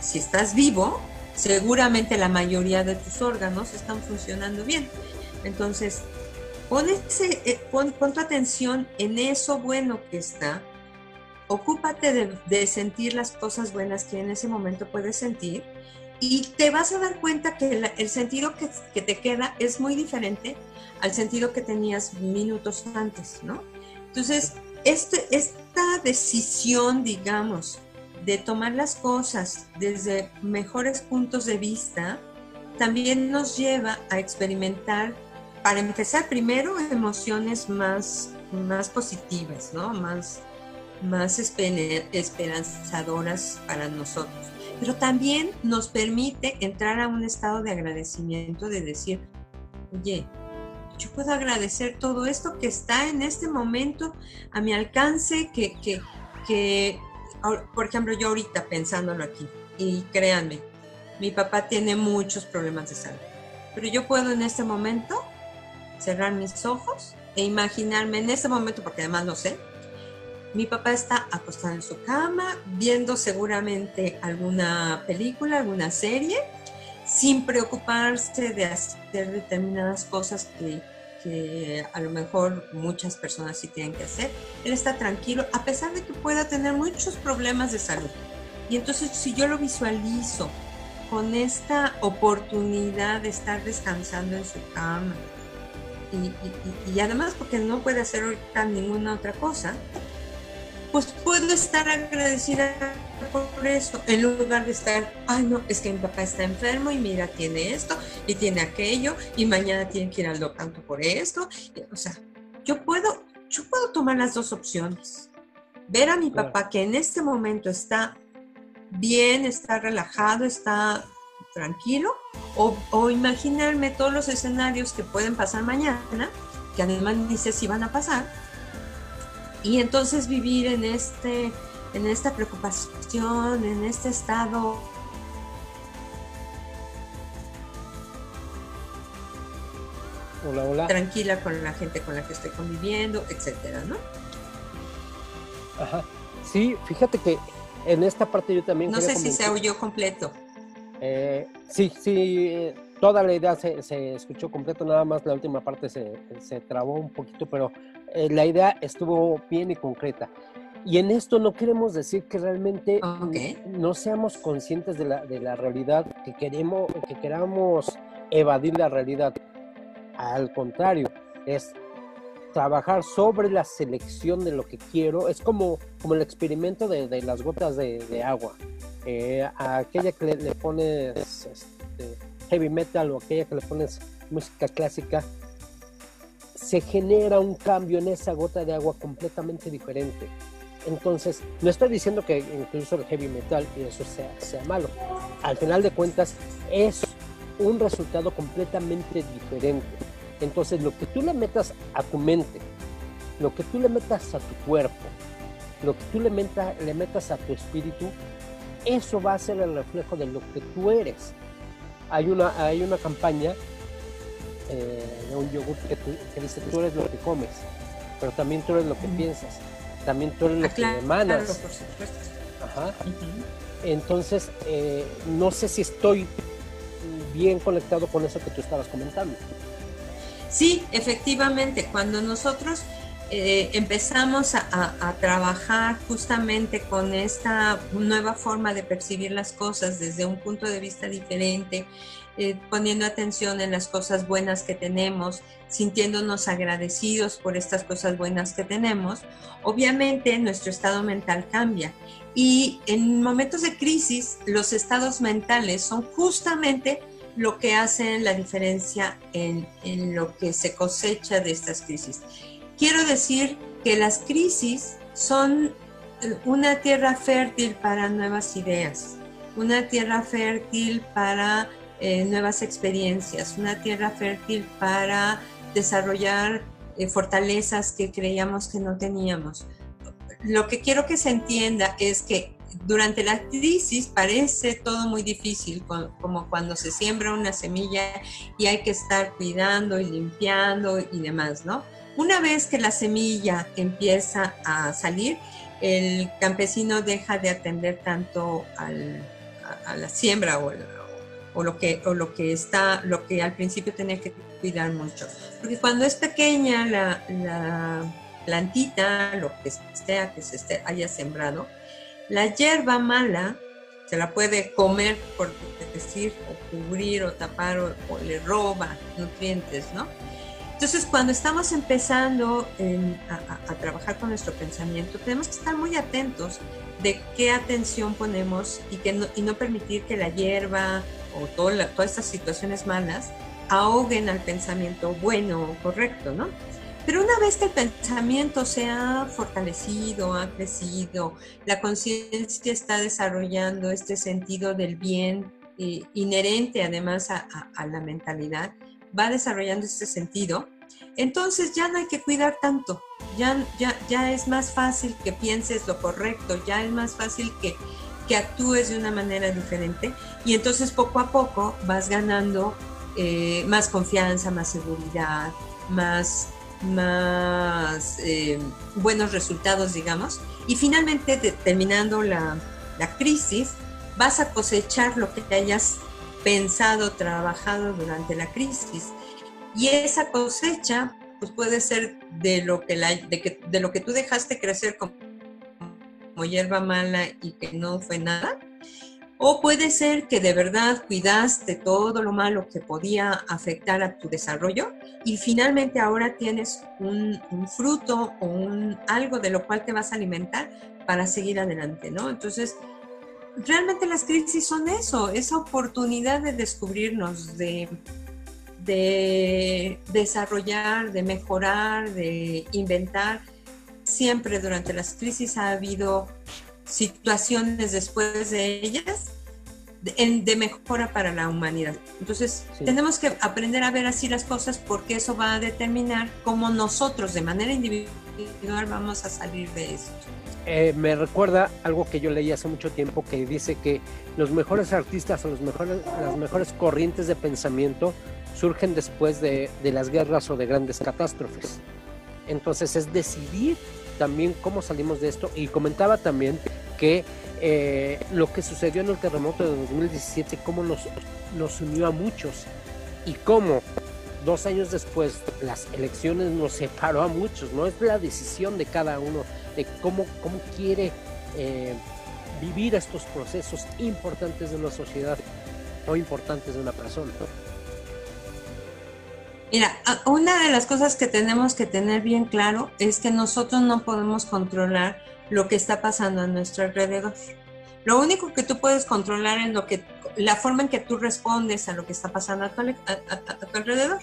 Speaker 1: si estás vivo, seguramente la mayoría de tus órganos están funcionando bien. Entonces, pon, eh, pon, tu atención en eso bueno que está. Ocúpate de sentir las cosas buenas que en ese momento puedes sentir y te vas a dar cuenta que el sentido que, te queda es muy diferente al sentido que tenías minutos antes, ¿no? Entonces, este, esta decisión, digamos, de tomar las cosas desde mejores puntos de vista, también nos lleva a experimentar, para empezar, primero emociones más, más positivas, ¿no? Más, más esperanzadoras para nosotros pero también nos permite entrar a un estado de agradecimiento, de decir, oye, yo puedo agradecer todo esto que está en este momento a mi alcance, que, que, que por ejemplo, yo ahorita pensándolo aquí, y créanme, mi papá tiene muchos problemas de salud, pero yo puedo en este momento cerrar mis ojos e imaginarme en este momento, porque además no sé, mi papá está acostado en su cama, viendo seguramente alguna película, alguna serie, sin preocuparse de hacer determinadas cosas que, a lo mejor muchas personas sí tienen que hacer. Él está tranquilo, a pesar de que pueda tener muchos problemas de salud. Y entonces si yo lo visualizo con esta oportunidad de estar descansando en su cama, y, y, además porque no puede hacer ahorita ninguna otra cosa, pues puedo estar agradecida por eso, en lugar de estar, ay no, es que mi papá está enfermo y mira, tiene esto y tiene aquello y mañana tiene que ir al doctor por esto. O sea, yo puedo, yo puedo tomar las dos opciones. Ver a mi papá que en este momento está bien, está relajado, está tranquilo, o, o, imaginarme todos los escenarios que pueden pasar mañana, que además ni sé si van a pasar, y entonces vivir en, este, en esta preocupación, en este estado
Speaker 3: Hola, hola.
Speaker 1: tranquila con la gente con la que estoy conviviendo, etcétera, ¿no?
Speaker 3: Ajá. Sí, fíjate que en esta parte yo también.
Speaker 1: No sé si se oyó completo.
Speaker 3: Eh, sí, sí, toda la idea se, se, escuchó completo, nada más la última parte se, se trabó un poquito, pero eh, la idea estuvo bien y concreta. Y en esto no queremos decir que realmente
Speaker 1: okay.
Speaker 3: no seamos conscientes de la, de la realidad, que, queremos, que queramos evadir la realidad. Al contrario, es trabajar sobre la selección de lo que quiero. Es como, como el experimento de, de las gotas de, de agua. Eh, a aquella que le, le pones este, heavy metal o aquella que le pones música clásica, se genera un cambio en esa gota de agua completamente diferente. Entonces, no estoy diciendo que incluso el heavy metal y eso sea, sea malo. Al final de cuentas, es un resultado completamente diferente. Entonces, lo que tú le metas a tu mente, lo que tú le metas a tu cuerpo, lo que tú le, meta, le metas a tu espíritu, eso va a ser el reflejo de lo que tú eres. Hay una, hay una campaña eh, de un yogur que, que, dice tú eres lo que comes, pero también tú eres lo que piensas, también tú eres lo
Speaker 1: ah,
Speaker 3: que emanas.
Speaker 1: Claro, por supuesto.
Speaker 3: Ajá. Uh -huh. Entonces, eh, no sé si estoy bien conectado con eso que tú estabas comentando.
Speaker 1: Sí, efectivamente, cuando nosotros eh, empezamos a, a, a, trabajar justamente con esta nueva forma de percibir las cosas desde un punto de vista diferente, eh, poniendo atención en las cosas buenas que tenemos, sintiéndonos agradecidos por estas cosas buenas que tenemos, obviamente nuestro estado mental cambia. Y en momentos de crisis, los estados mentales son justamente lo que hacen la diferencia en, en lo que se cosecha de estas crisis. Quiero decir que las crisis son una tierra fértil para nuevas ideas, una tierra fértil para eh, nuevas experiencias, una tierra fértil para desarrollar eh, fortalezas que creíamos que no teníamos. Lo que quiero que se entienda es que durante la crisis parece todo muy difícil, como cuando se siembra una semilla y hay que estar cuidando y limpiando y demás, ¿no? Una vez que la semilla empieza a salir, el campesino deja de atender tanto al, a, a, la siembra o, o, lo que, o lo que está, lo que al principio tenía que cuidar mucho. Porque cuando es pequeña la, la plantita, lo que sea que se esté, haya sembrado, la hierba mala se la puede comer, por decir, o cubrir o tapar, o, o le roba nutrientes, ¿no? Entonces, cuando estamos empezando en, a, a, trabajar con nuestro pensamiento, tenemos que estar muy atentos de qué atención ponemos y, que no, y no permitir que la hierba o todo la, todas estas situaciones malas ahoguen al pensamiento bueno o correcto, ¿no? Pero una vez que el pensamiento se ha fortalecido, ha crecido, la conciencia está desarrollando este sentido del bien eh, inherente además a, la mentalidad, va desarrollando este sentido, entonces ya no hay que cuidar tanto, ya, ya, ya es más fácil que pienses lo correcto, ya es más fácil que, que actúes de una manera diferente y entonces poco a poco vas ganando eh, más confianza, más seguridad, más, más eh, buenos resultados, digamos, y finalmente de, terminando la, la crisis, vas a cosechar lo que hayas pensado, trabajado durante la crisis. Y esa cosecha pues puede ser de lo que, la, de, que, de lo que tú dejaste crecer como, hierba mala y que no fue nada, O puede ser que de verdad cuidaste todo lo malo que podía afectar a tu desarrollo y finalmente ahora tienes un, fruto o un, algo de lo cual te vas a alimentar para seguir adelante, ¿no? Entonces, realmente las crisis son eso, esa oportunidad de descubrirnos, de, de desarrollar, de mejorar, de inventar. Siempre durante las crisis ha habido situaciones después de ellas de, mejora para la humanidad. Entonces, tenemos que aprender a ver así las cosas porque eso va a determinar cómo nosotros de manera individual vamos a salir de esto.
Speaker 3: Eh, me recuerda algo que yo leí hace mucho tiempo que dice que los mejores artistas o los mejores, las mejores corrientes de pensamiento surgen después de, de las guerras o de grandes catástrofes. Entonces es decidir también cómo salimos de esto y comentaba también que eh, lo que sucedió en el terremoto de 2017, cómo nos, nos unió a muchos y cómo dos años después las elecciones nos separó a muchos, ¿no? Es la decisión de cada uno de cómo, cómo quiere eh, vivir estos procesos importantes de una sociedad o importantes de una persona.
Speaker 1: Mira, una de las cosas que tenemos que tener bien claro es que nosotros no podemos controlar lo que está pasando a nuestro alrededor. Lo único que tú puedes controlar es lo que, la forma en que tú respondes a lo que está pasando a tu, alrededor.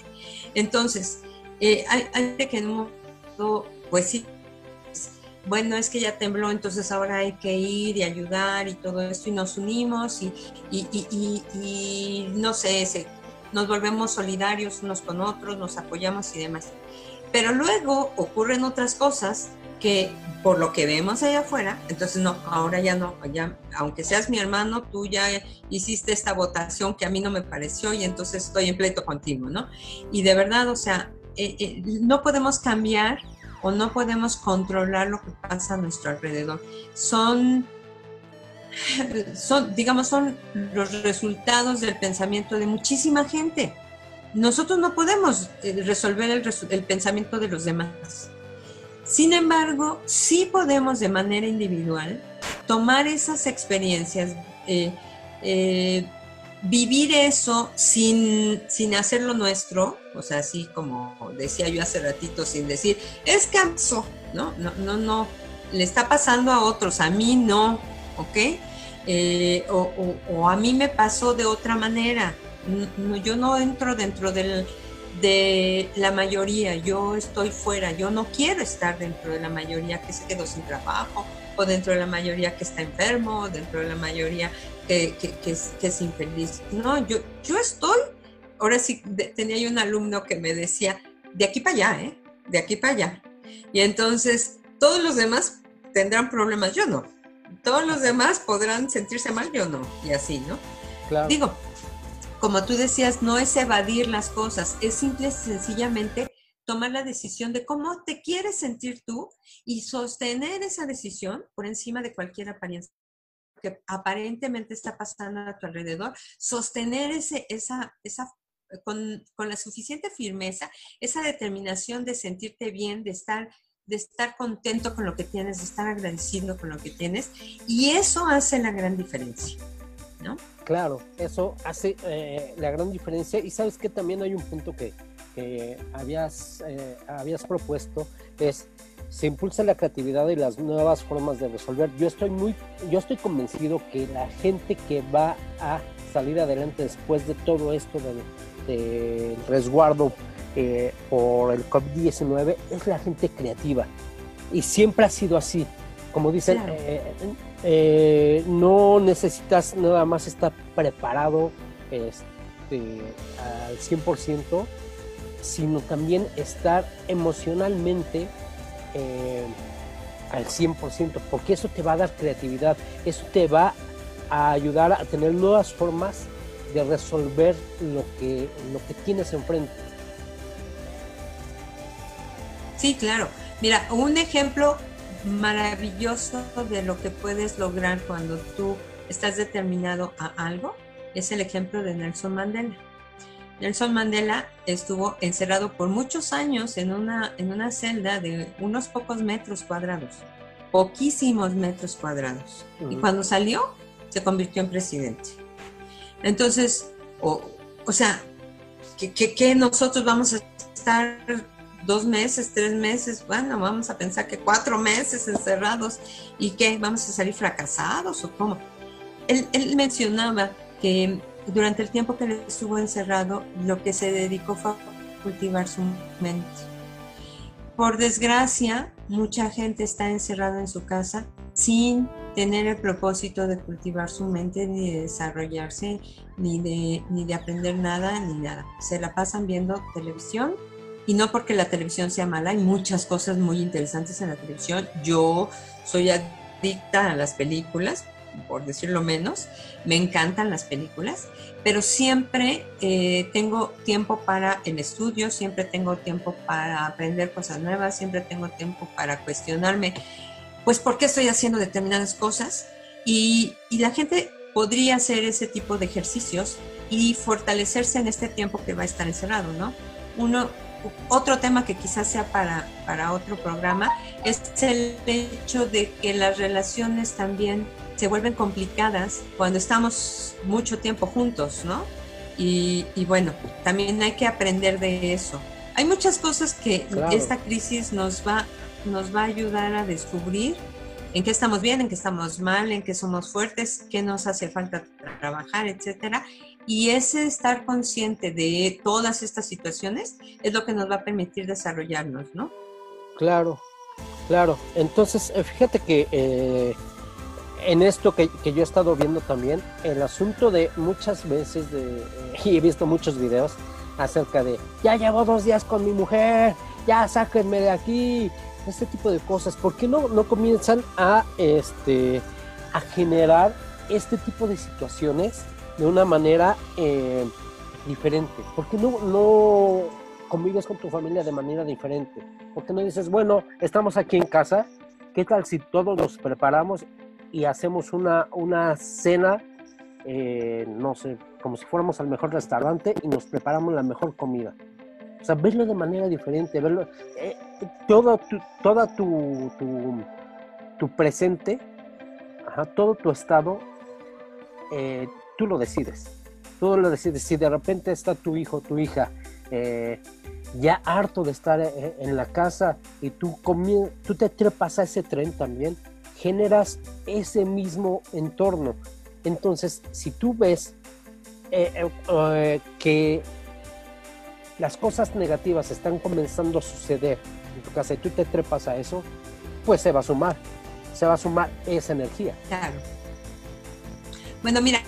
Speaker 1: Entonces, eh, hay, gente que en un momento, pues sí, bueno, es que ya tembló, entonces ahora hay que ir y ayudar y todo esto, y nos unimos y, y, y, y no sé, nos volvemos solidarios unos con otros, nos apoyamos y demás. Pero luego ocurren otras cosas que por lo que vemos allá afuera, entonces no, ahora ya no, ya, aunque seas mi hermano, tú ya hiciste esta votación que a mí no me pareció y entonces estoy en pleito contigo, ¿no? Y de verdad, o sea, eh, eh, no podemos cambiar o no podemos controlar lo que pasa a nuestro alrededor. Son, son digamos, son los resultados del pensamiento de muchísima gente. Nosotros no podemos eh, resolver el, pensamiento de los demás sin embargo, sí podemos de manera individual tomar esas experiencias, eh, eh, vivir eso sin, sin hacerlo nuestro, o sea, así como decía yo hace ratito, sin decir, es canso, ¿no? No, no, no, le está pasando a otros, a mí no, ¿ok? Eh, o, a mí me pasó de otra manera. yo no entro dentro de la mayoría, yo estoy fuera, yo no quiero estar dentro de la mayoría que se quedó sin trabajo, o dentro de la mayoría que está enfermo, o dentro de la mayoría que, es, infeliz. No, yo, yo estoy, ahora sí, tenía yo un alumno que me decía, de aquí para allá, ¿eh? De aquí para allá. Y entonces, todos los demás tendrán problemas, yo no. Todos los demás podrán sentirse mal, yo no. Y así, ¿no? Claro. Digo, como tú decías, no es evadir las cosas, es simple y sencillamente tomar la decisión de cómo te quieres sentir tú y sostener esa decisión por encima de cualquier apariencia que aparentemente está pasando a tu alrededor, sostener ese, esa, esa con, con, la suficiente firmeza, esa determinación de sentirte bien, de estar, de estar contento con lo que tienes, de estar agradecido con lo que tienes, y eso hace la gran diferencia, ¿no?
Speaker 3: Claro, eso hace eh, la gran diferencia y sabes que también hay un punto que, habías, eh, habías propuesto, es se impulsa la creatividad y las nuevas formas de resolver. Yo estoy muy, yo estoy convencido que la gente que va a salir adelante después de todo esto del resguardo eh, por el COVID-19 es la gente creativa. Y siempre ha sido así. Como dicen, eh, no necesitas nada más estar preparado este, al 100%, sino también estar emocionalmente eh, al 100%, porque eso te va a dar creatividad, eso te va a ayudar a tener nuevas formas de resolver lo que, lo que tienes enfrente.
Speaker 1: Sí, claro. Mira, un ejemplo maravilloso de lo que puedes lograr cuando tú estás determinado a algo es el ejemplo de Nelson Mandela. Nelson Mandela estuvo encerrado por muchos años en una, en una celda de unos pocos metros cuadrados, poquísimos metros cuadrados. Y cuando salió, se convirtió en presidente. Entonces, o, o sea, que, que, nosotros vamos a estar dos meses, tres meses, bueno, vamos a pensar que cuatro meses encerrados y que vamos a salir fracasados o cómo. Él, él mencionaba que durante el tiempo que estuvo encerrado, lo que se dedicó fue a cultivar su mente. Por desgracia, mucha gente está encerrada en su casa sin tener el propósito de cultivar su mente, ni de desarrollarse, ni de, ni de aprender nada, ni nada. Se la pasan viendo televisión y no porque la televisión sea mala, hay muchas cosas muy interesantes en la televisión. Yo soy adicta a las películas, por decirlo menos, me encantan las películas, pero siempre eh, tengo tiempo para el estudio, siempre tengo tiempo para aprender cosas nuevas, siempre tengo tiempo para cuestionarme, pues, ¿por qué estoy haciendo determinadas cosas? Y, y la gente podría hacer ese tipo de ejercicios y fortalecerse en este tiempo que va a estar encerrado, ¿no? Uno, otro tema que quizás sea para, para otro programa es el hecho de que las relaciones también se vuelven complicadas cuando estamos mucho tiempo juntos, ¿no? Y, bueno, también hay que aprender de eso. Hay muchas cosas que esta crisis nos va, nos va a ayudar a descubrir en qué estamos bien, en qué estamos mal, en qué somos fuertes, qué nos hace falta trabajar, etcétera. Y ese estar consciente de todas estas situaciones es lo que nos va a permitir desarrollarnos, ¿no?
Speaker 3: Claro, claro. Entonces, eh, fíjate que eh, en esto que, yo he estado viendo también, el asunto de muchas veces, de, y he visto muchos videos acerca de, ya llevo dos días con mi mujer, ya sáquenme de aquí, este tipo de cosas, ¿por qué no, no comienzan a, este, a generar este tipo de situaciones de una manera eh, diferente? ¿Por qué no, no convives con tu familia de manera diferente? ¿Por qué no dices, bueno, estamos aquí en casa, ¿qué tal si todos nos preparamos y hacemos una, una cena, eh, no sé, como si fuéramos al mejor restaurante y nos preparamos la mejor comida. O sea, verlo de manera diferente, verlo, eh, todo tu, toda tu, tu, presente, todo tu estado, eh, tú lo decides. Tú lo decides. Si de repente está tu hijo, tu hija, ya harto de estar en la casa y tú, tú te trepas a ese tren también, generas ese mismo entorno. Entonces, si tú ves eh, eh, eh, que las cosas negativas están comenzando a suceder en tu casa y tú te trepas a eso, pues se va a sumar, se va a sumar esa energía.
Speaker 1: Claro. Bueno, mira,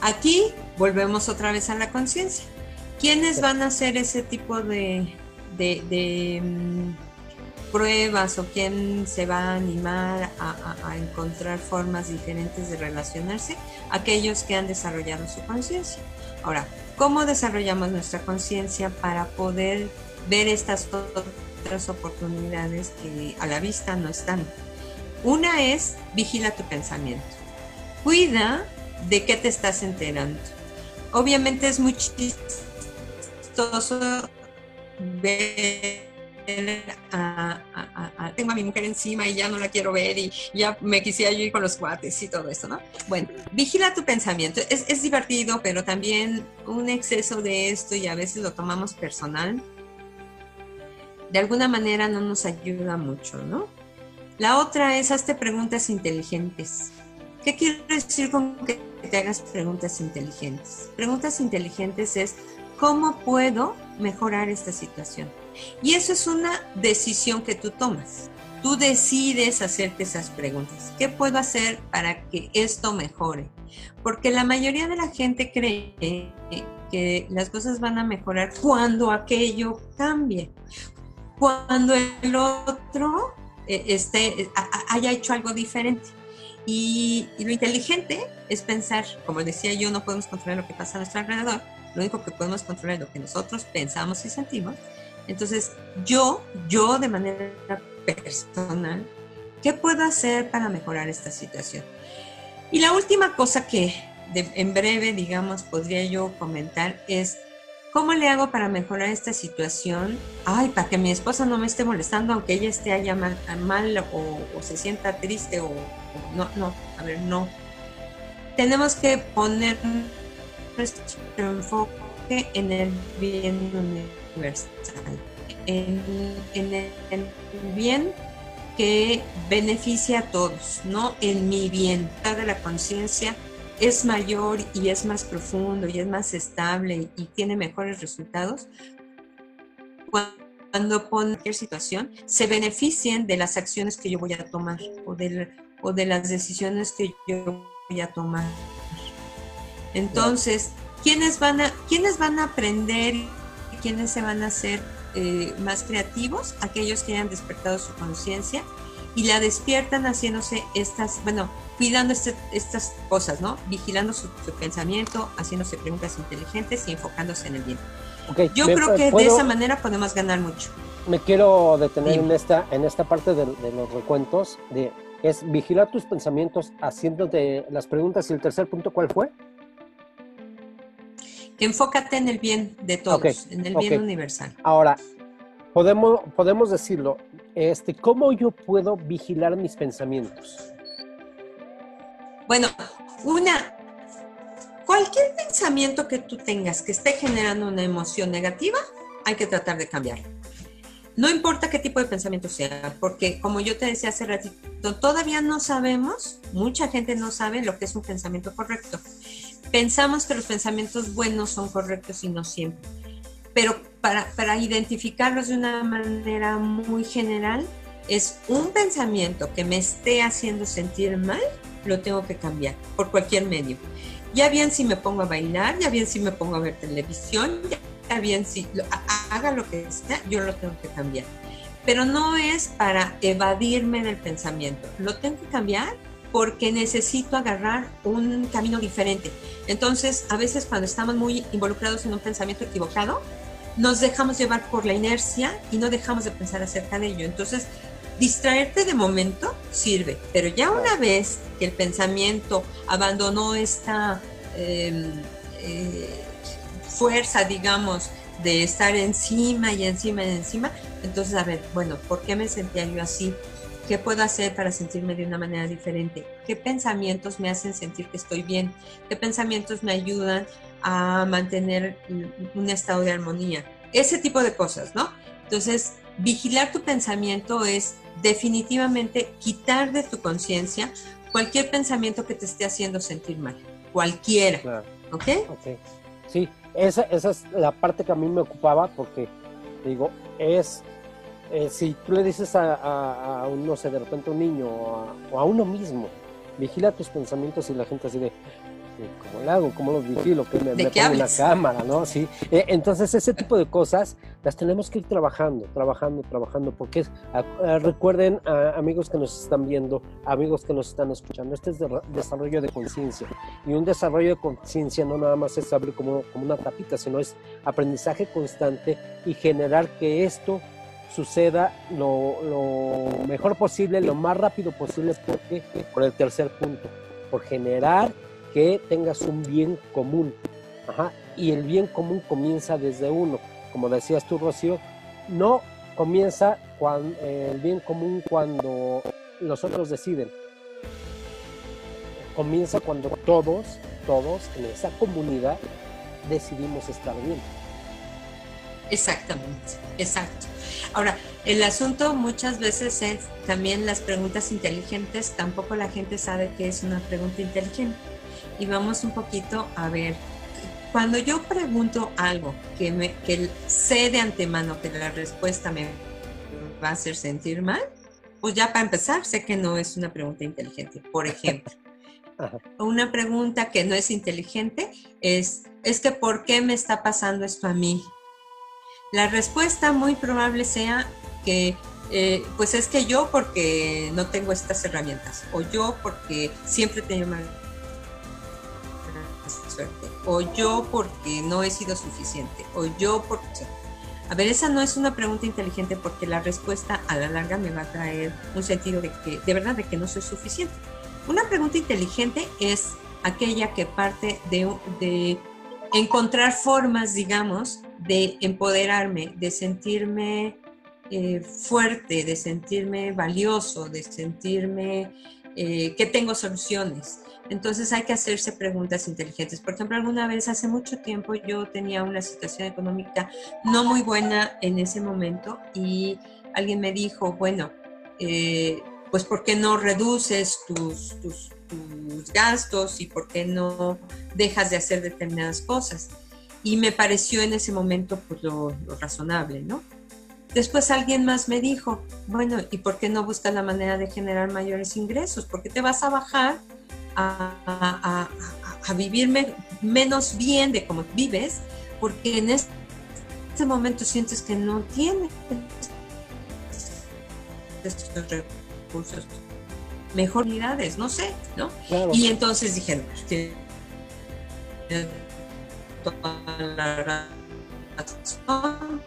Speaker 1: aquí volvemos otra vez a la conciencia. ¿Quiénes van a hacer ese tipo de, de mm, pruebas o quién se va a animar a, encontrar formas diferentes de relacionarse, aquellos que han desarrollado su conciencia. Ahora, ¿cómo desarrollamos nuestra conciencia para poder ver estas otras oportunidades que a la vista no están? Una es vigila tu pensamiento. Cuida de qué te estás enterando. Obviamente es muy chistoso ver tengo a mi mujer encima y ya no la quiero ver y ya me quisiera yo ir con los cuates y todo eso, ¿no? Bueno, vigila tu pensamiento. Es, es divertido, pero también un exceso de esto y a veces lo tomamos personal. De alguna manera no nos ayuda mucho, ¿no? La otra es hazte preguntas inteligentes. ¿Qué quiero decir con que te hagas preguntas inteligentes? Preguntas inteligentes es ¿cómo puedo mejorar esta situación? Y eso es una decisión que tú tomas. Tú decides hacerte esas preguntas. ¿Qué puedo hacer para que esto mejore? Porque la mayoría de la gente cree que las cosas van a mejorar cuando aquello cambie. Cuando el otro eh, esté, haya hecho algo diferente. Y, lo inteligente es pensar, como decía yo, no podemos controlar lo que pasa a nuestro alrededor, lo único que podemos controlar es lo que nosotros pensamos y sentimos. Entonces, yo, yo de manera personal, ¿qué puedo hacer para mejorar esta situación? Y la última cosa que en breve, digamos, podría yo comentar es, ¿cómo le hago para mejorar esta situación? Ay, para que mi esposa no me esté molestando, aunque ella esté allá mal, o, se sienta triste o, No, no, a ver, no. Tenemos que poner nuestro enfoque en el bien universal, en, en el bien que beneficia a todos, no en mi bien. De la conciencia es mayor y es más profundo y es más estable y tiene mejores resultados cuando por cualquier situación se beneficien de las acciones que yo voy a tomar o de, o de las decisiones que yo voy a tomar. Entonces, ¿quiénes van a, ¿quiénes van a aprender y quiénes se van a hacer eh, más creativos? Aquellos que hayan despertado su conciencia y la despiertan haciéndose estas, bueno, cuidando este, estas cosas, ¿no? Vigilando su, pensamiento, haciéndose preguntas inteligentes y enfocándose en el bien. Yo creo que de esa manera podemos ganar mucho.
Speaker 3: Me quiero detener en esta, en esta parte de, los recuentos, de es vigilar tus pensamientos haciéndote las preguntas. ¿Y el tercer punto cuál fue?
Speaker 1: Enfócate en el bien de todos, en el bien universal.
Speaker 3: Ahora, podemos, podemos decirlo, este, ¿cómo yo puedo vigilar mis pensamientos?
Speaker 1: Bueno, una, cualquier pensamiento que tú tengas que esté generando una emoción negativa, hay que tratar de cambiarlo. No importa qué tipo de pensamiento sea, porque como yo te decía hace ratito, todavía no sabemos, mucha gente no sabe lo que es un pensamiento correcto. Pensamos que los pensamientos buenos son correctos y no siempre pero para, para identificarlos de una manera muy general, es un pensamiento que me esté haciendo sentir mal, lo tengo que cambiar por cualquier medio. Ya bien si me pongo a bailar, ya bien si me pongo a ver televisión, ya bien si haga lo que sea, yo lo tengo que cambiar. Pero no es para evadirme del pensamiento, lo tengo que cambiar porque necesito agarrar un camino diferente. Entonces, a veces cuando estamos muy involucrados en un pensamiento equivocado, nos dejamos llevar por la inercia y no dejamos de pensar acerca de ello. Entonces, distraerte de momento sirve, pero ya una vez que el pensamiento abandonó esta em, eh, fuerza, digamos, de estar encima y encima y encima, entonces, a ver, bueno, ¿por qué me sentía yo así? ¿Qué puedo hacer para sentirme de una manera diferente? ¿Qué pensamientos me hacen sentir que estoy bien? ¿Qué pensamientos me ayudan a mantener un estado de armonía. Ese tipo de cosas, ¿no? Entonces, vigilar tu pensamiento es definitivamente quitar de tu conciencia cualquier pensamiento que te esté haciendo sentir mal. Cualquiera. ¿Ok?
Speaker 3: Ok. Sí, esa, esa es la parte que a mí me ocupaba porque, digo, es eh, si tú le dices a, a, un, no sé, de repente a un niño o a, uno mismo, vigila tus pensamientos y la gente así de, ¿cómo lo hago? ¿Cómo los vigilo? Que me, me pongo una cámara, ¿no? Sí. Eh, entonces, ese tipo de cosas las tenemos que ir trabajando, trabajando, trabajando, porque recuerden, amigos que nos están viendo, amigos que nos están escuchando, este es de, desarrollo de conciencia. Y un desarrollo de conciencia no nada más es abrir como, como una tapita, sino es aprendizaje constante y generar que esto suceda lo, lo mejor posible, lo más rápido posible, porque por el tercer punto, por generar que tengas un bien común. Y el bien común comienza desde uno. Como decías tú, Rocío, no comienza cuando, el bien común cuando los otros deciden. Comienza cuando todos, todos en esa comunidad decidimos estar bien.
Speaker 1: Exactamente, exacto. Ahora, el asunto muchas veces es también las preguntas inteligentes, tampoco la gente sabe qué es una pregunta inteligente y vamos un poquito a ver. Cuando yo pregunto algo que, me, que sé de antemano que la respuesta me va a hacer sentir mal, pues ya para empezar sé que no es una pregunta inteligente. Por ejemplo, una pregunta que no es inteligente es, es que ¿por qué me está pasando esto a mí? La respuesta muy probable sea que eh, pues es que yo porque no tengo estas herramientas o yo porque siempre tengo mal o yo porque no he sido suficiente, o yo porque... A ver, esa no es una pregunta inteligente porque la respuesta a la larga me va a traer un sentido de que, de verdad, de que no soy suficiente. Una pregunta inteligente es aquella que parte de, de encontrar formas, digamos, de empoderarme, de sentirme eh, fuerte, de sentirme valioso, de sentirme eh, que tengo soluciones. Entonces hay que hacerse preguntas inteligentes. Por ejemplo, alguna vez hace mucho tiempo yo tenía una situación económica no muy buena en ese momento y alguien me dijo, bueno, eh, pues ¿por qué no reduces tus, gastos y por qué no dejas de hacer determinadas cosas? Y me pareció en ese momento pues, lo, razonable, ¿no? Después alguien más me dijo, bueno, ¿y por qué no buscas la manera de generar mayores ingresos? ¿Por qué te vas a bajar a, vivir menos bien de como vives, porque en este, momento sientes que no tienes estos recursos, mejor unidades, no sé, ¿no? Y entonces dijeron, toda la razón,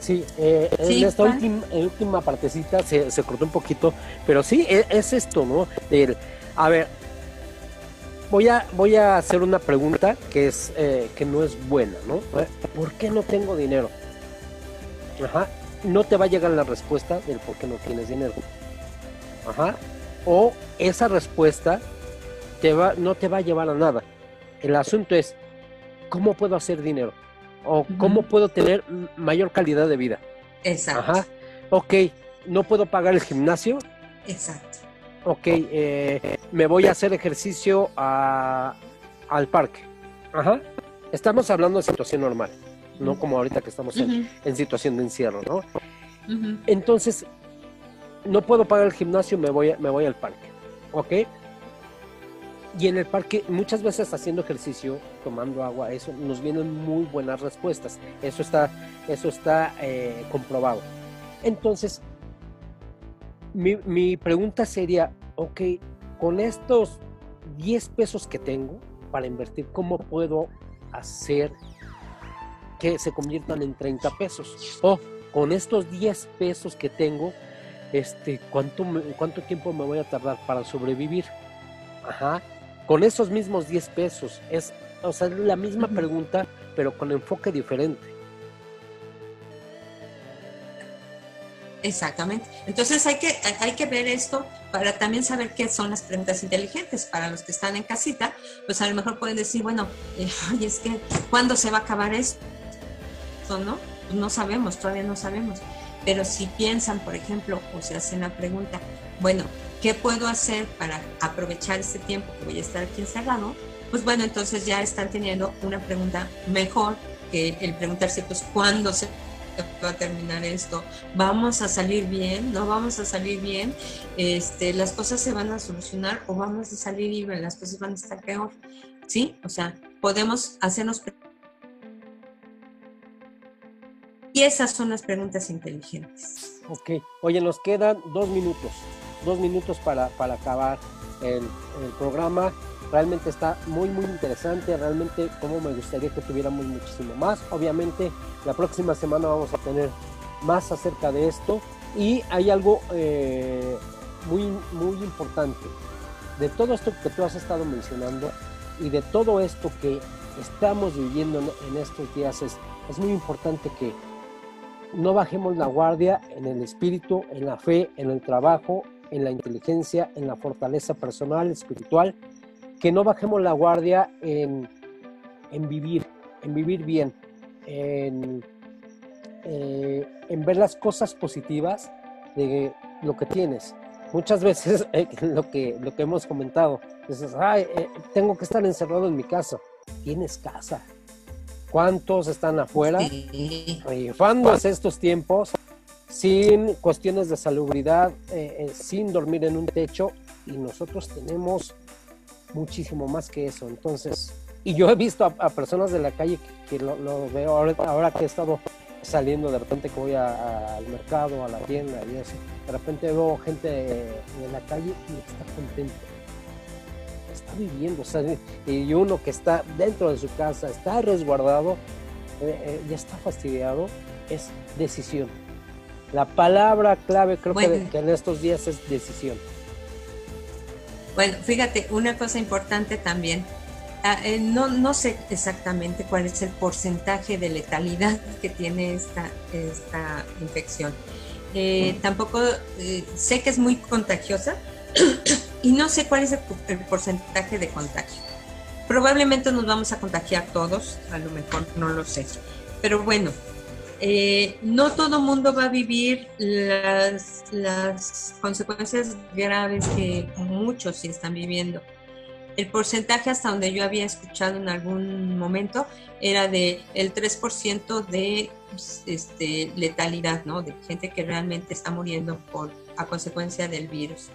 Speaker 3: Sí, eh, en esta última, partecita se, se, cortó un poquito, pero sí, e, es, esto, ¿no? a ver, voy a, voy a hacer una pregunta que, es, eh, que no es buena, ¿no? ¿Por qué no tengo dinero? Ajá, no te va a llegar la respuesta del por qué no tienes dinero. Ajá, o esa respuesta te va, no te va a llevar a nada. El asunto es, ¿cómo puedo hacer dinero? O cómo puedo tener mayor calidad de vida.
Speaker 1: Exacto. Ajá.
Speaker 3: Ok, no puedo pagar el gimnasio.
Speaker 1: Exacto.
Speaker 3: Ok, eh, me voy a hacer ejercicio a, al parque. Ajá. Estamos hablando de situación normal, no como ahorita que estamos en, situación de encierro, ¿no? Entonces, no puedo pagar el gimnasio, me voy, me voy al parque. ¿Ok? Y en el parque, muchas veces haciendo ejercicio, tomando agua, eso nos vienen muy buenas respuestas. Eso está, eso está eh, comprobado. Entonces, mi, mi pregunta sería, ok, con estos 10 pesos que tengo para invertir, ¿cómo puedo hacer que se conviertan en 30 pesos? O con estos 10 pesos que tengo, este, ¿cuánto, ¿cuánto tiempo me voy a tardar para sobrevivir? Ajá con esos mismos 10 pesos. Es, o sea, la misma pregunta, pero con enfoque diferente.
Speaker 1: Exactamente. Entonces hay que, hay que ver esto para también saber qué son las preguntas inteligentes. Para los que están en casita, pues a lo mejor pueden decir, bueno, eh, oye, es que, ¿cuándo se va a acabar esto? ¿No? Pues no sabemos, todavía no sabemos. Pero si piensan, por ejemplo, o se hacen la pregunta, bueno, ¿qué puedo hacer para aprovechar este tiempo que voy a estar aquí encerrado? Pues bueno, entonces ya están teniendo una pregunta mejor que el preguntarse, pues, ¿cuándo se va a terminar esto? ¿Vamos a salir bien? ¿No vamos a salir bien? Este, ¿Las cosas se van a solucionar o vamos a salir y las cosas van a estar peor? ¿Sí? O sea, podemos hacernos y esas son las preguntas inteligentes.
Speaker 3: Ok, oye, nos quedan dos minutos dos minutos para, para acabar el, programa. Realmente está muy, muy interesante. Realmente, como me gustaría que tuviéramos muchísimo más. Obviamente, la próxima semana vamos a tener más acerca de esto. Y hay algo eh, muy, muy importante. De todo esto que tú has estado mencionando y de todo esto que estamos viviendo en estos días, es, es muy importante que no bajemos la guardia en el espíritu, en la fe, en el trabajo, en la inteligencia, en la fortaleza personal, espiritual, que no bajemos la guardia en, vivir, en vivir bien, en, eh, en, ver las cosas positivas de lo que tienes. Muchas veces eh, lo, que, lo que hemos comentado, dices, Ay, eh, tengo que estar encerrado en mi casa. Tienes casa. ¿Cuántos están afuera? Rifándose estos tiempos sin cuestiones de salubridad, eh, eh, sin dormir en un techo y nosotros tenemos muchísimo más que eso. Entonces, y yo he visto a, personas de la calle que, lo, veo ahora, que he estado saliendo de repente que voy al mercado, a la tienda y eso, de repente veo gente en la calle y está contento. Está viviendo, y uno que está dentro de su casa, está resguardado, eh, ya está fastidiado, es decisión la palabra clave creo que, en estos días es decisión.
Speaker 1: Bueno, fíjate, una cosa importante también, ah, eh, no, no sé exactamente cuál es el porcentaje de letalidad que tiene esta, esta infección, eh, tampoco eh, sé que es muy contagiosa y no sé cuál es el, porcentaje de contagio. Probablemente nos vamos a contagiar todos, a lo mejor no lo sé. Pero bueno, eh, no todo mundo va a vivir las, consecuencias graves que muchos sí están viviendo el porcentaje hasta donde yo había escuchado en algún momento era de el 3% de este, letalidad, ¿no? De gente que realmente está muriendo por, a consecuencia del virus.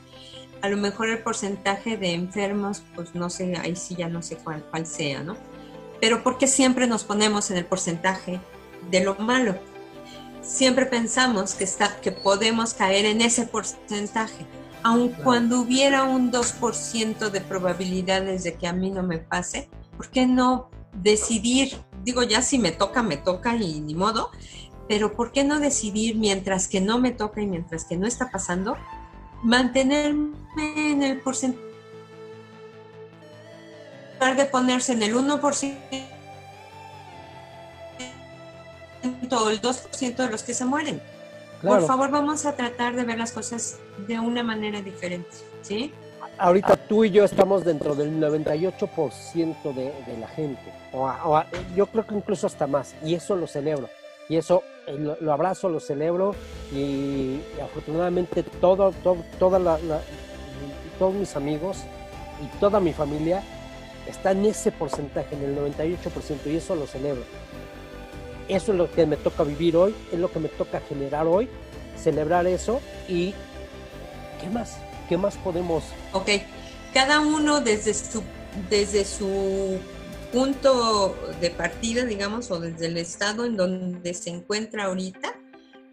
Speaker 1: A lo mejor el porcentaje de enfermos, pues no sé, ahí sí ya no sé cuál, cuál sea, ¿no? Pero ¿por qué siempre nos ponemos en el porcentaje de lo malo? Siempre pensamos que, está, que podemos caer en ese porcentaje aun cuando hubiera un 2% de probabilidades de que a mí no me pase, ¿por qué no decidir? Digo, ya si me toca, me toca y ni modo, pero ¿por qué no decidir mientras que no me toca y mientras que no está pasando, mantenerme en el porcentaje? de ponerse en el 1% o el 2% de los que se mueren. Por favor, vamos a tratar de ver las cosas de una manera diferente, ¿sí?
Speaker 3: Ahorita tú y yo estamos dentro del 98% de, de la gente, o, yo creo que incluso hasta más, y eso lo celebro, y eso eh, lo, abrazo, lo celebro, y, afortunadamente todo, todo, toda la, todos mis amigos y toda mi familia está en ese porcentaje, en el 98%, y eso lo celebro. Eso es lo que me toca vivir hoy, es lo que me toca generar hoy, celebrar eso y ¿qué más? ¿Qué más podemos?
Speaker 1: Ok, cada uno desde su, desde su punto de partida, digamos, o desde el estado en donde se encuentra ahorita,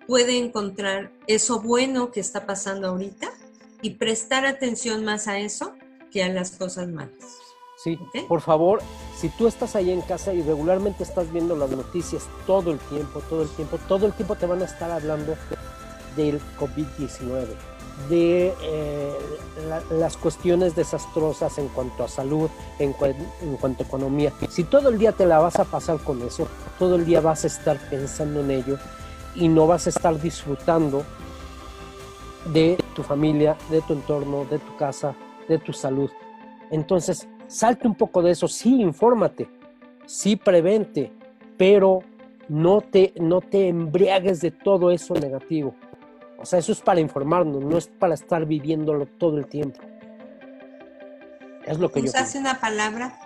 Speaker 1: puede encontrar eso bueno que está pasando ahorita y prestar atención más a eso que a las cosas malas.
Speaker 3: Sí, por favor, si tú estás ahí en casa y regularmente estás viendo las noticias todo el tiempo, todo el tiempo, todo el tiempo te van a estar hablando del COVID-19, de eh, las cuestiones desastrosas en cuanto a salud, en, en cuanto a economía. Si todo el día te la vas a pasar con eso, todo el día vas a estar pensando en ello y no vas a estar disfrutando de tu familia, de tu entorno, de tu casa, de tu salud. Entonces, salte un poco de eso, sí, infórmate, sí, prevente, pero no te, no te embriagues de todo eso negativo. O sea, eso es para informarnos, no es para estar viviéndolo todo el tiempo. Es lo que
Speaker 1: usaste yo. Usaste una palabra,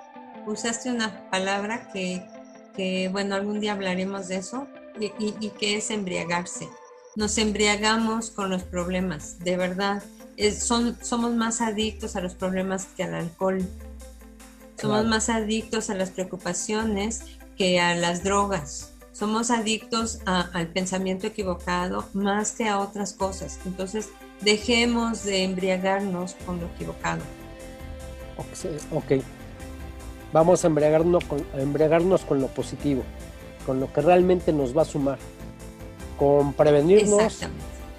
Speaker 1: usaste una palabra que, que, bueno, algún día hablaremos de eso, y, y, que es embriagarse. Nos embriagamos con los problemas, de verdad. son, somos más adictos a los problemas que al alcohol. Somos más adictos a las preocupaciones que a las drogas. Somos adictos al pensamiento equivocado más que a otras cosas. Entonces, dejemos de embriagarnos con lo equivocado.
Speaker 3: Ok. Vamos a embriagarnos con, embriagarnos con lo positivo, con lo que realmente nos va a sumar, con prevenirnos,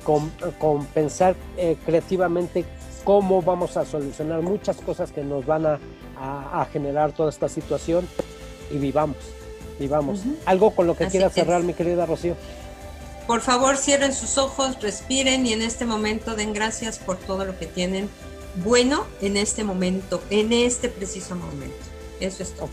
Speaker 3: con, con, pensar eh, creativamente cómo vamos a solucionar muchas cosas que nos van a, generar toda esta situación y vivamos, vivamos. Algo con lo que quiera cerrar, mi querida Rocío.
Speaker 1: Por favor, cierren sus ojos, respiren y en este momento den gracias por todo lo que tienen bueno en este momento, en este preciso momento. Eso es todo.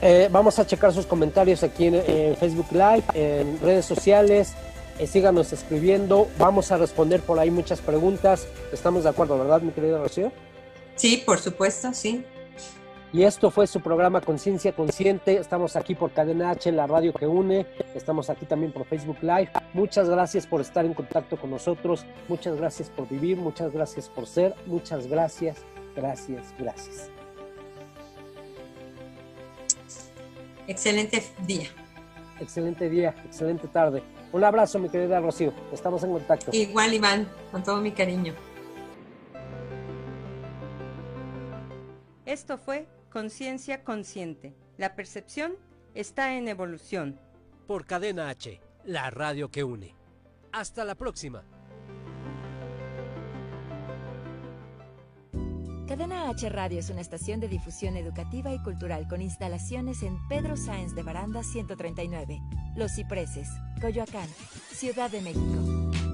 Speaker 3: Eh, vamos a checar sus comentarios aquí en Facebook Live, en redes sociales, eh, síganos escribiendo, vamos a responder por ahí muchas preguntas. Estamos de acuerdo, ¿verdad, mi querida Rocío?
Speaker 1: Sí, por supuesto, sí.
Speaker 3: Y esto fue su programa Conciencia Consciente. Estamos aquí por Cadena H, la radio que une. Estamos aquí también por Facebook Live. Muchas gracias por estar en contacto con nosotros. Muchas gracias por vivir. Muchas gracias por ser. Muchas gracias, gracias, gracias.
Speaker 1: Excelente día.
Speaker 3: Excelente día, excelente tarde. Un abrazo, mi querida Rocío. Estamos en contacto.
Speaker 1: Igual, Iván, con todo mi cariño.
Speaker 6: Esto fue Conciencia Consciente. La percepción está en evolución.
Speaker 2: Por Cadena H, la radio que une. Hasta la próxima.
Speaker 4: Cadena H Radio es una estación de difusión educativa y cultural con instalaciones en Pedro Sáenz de Baranda 139, Los Cipreses, Coyoacán, Ciudad de México.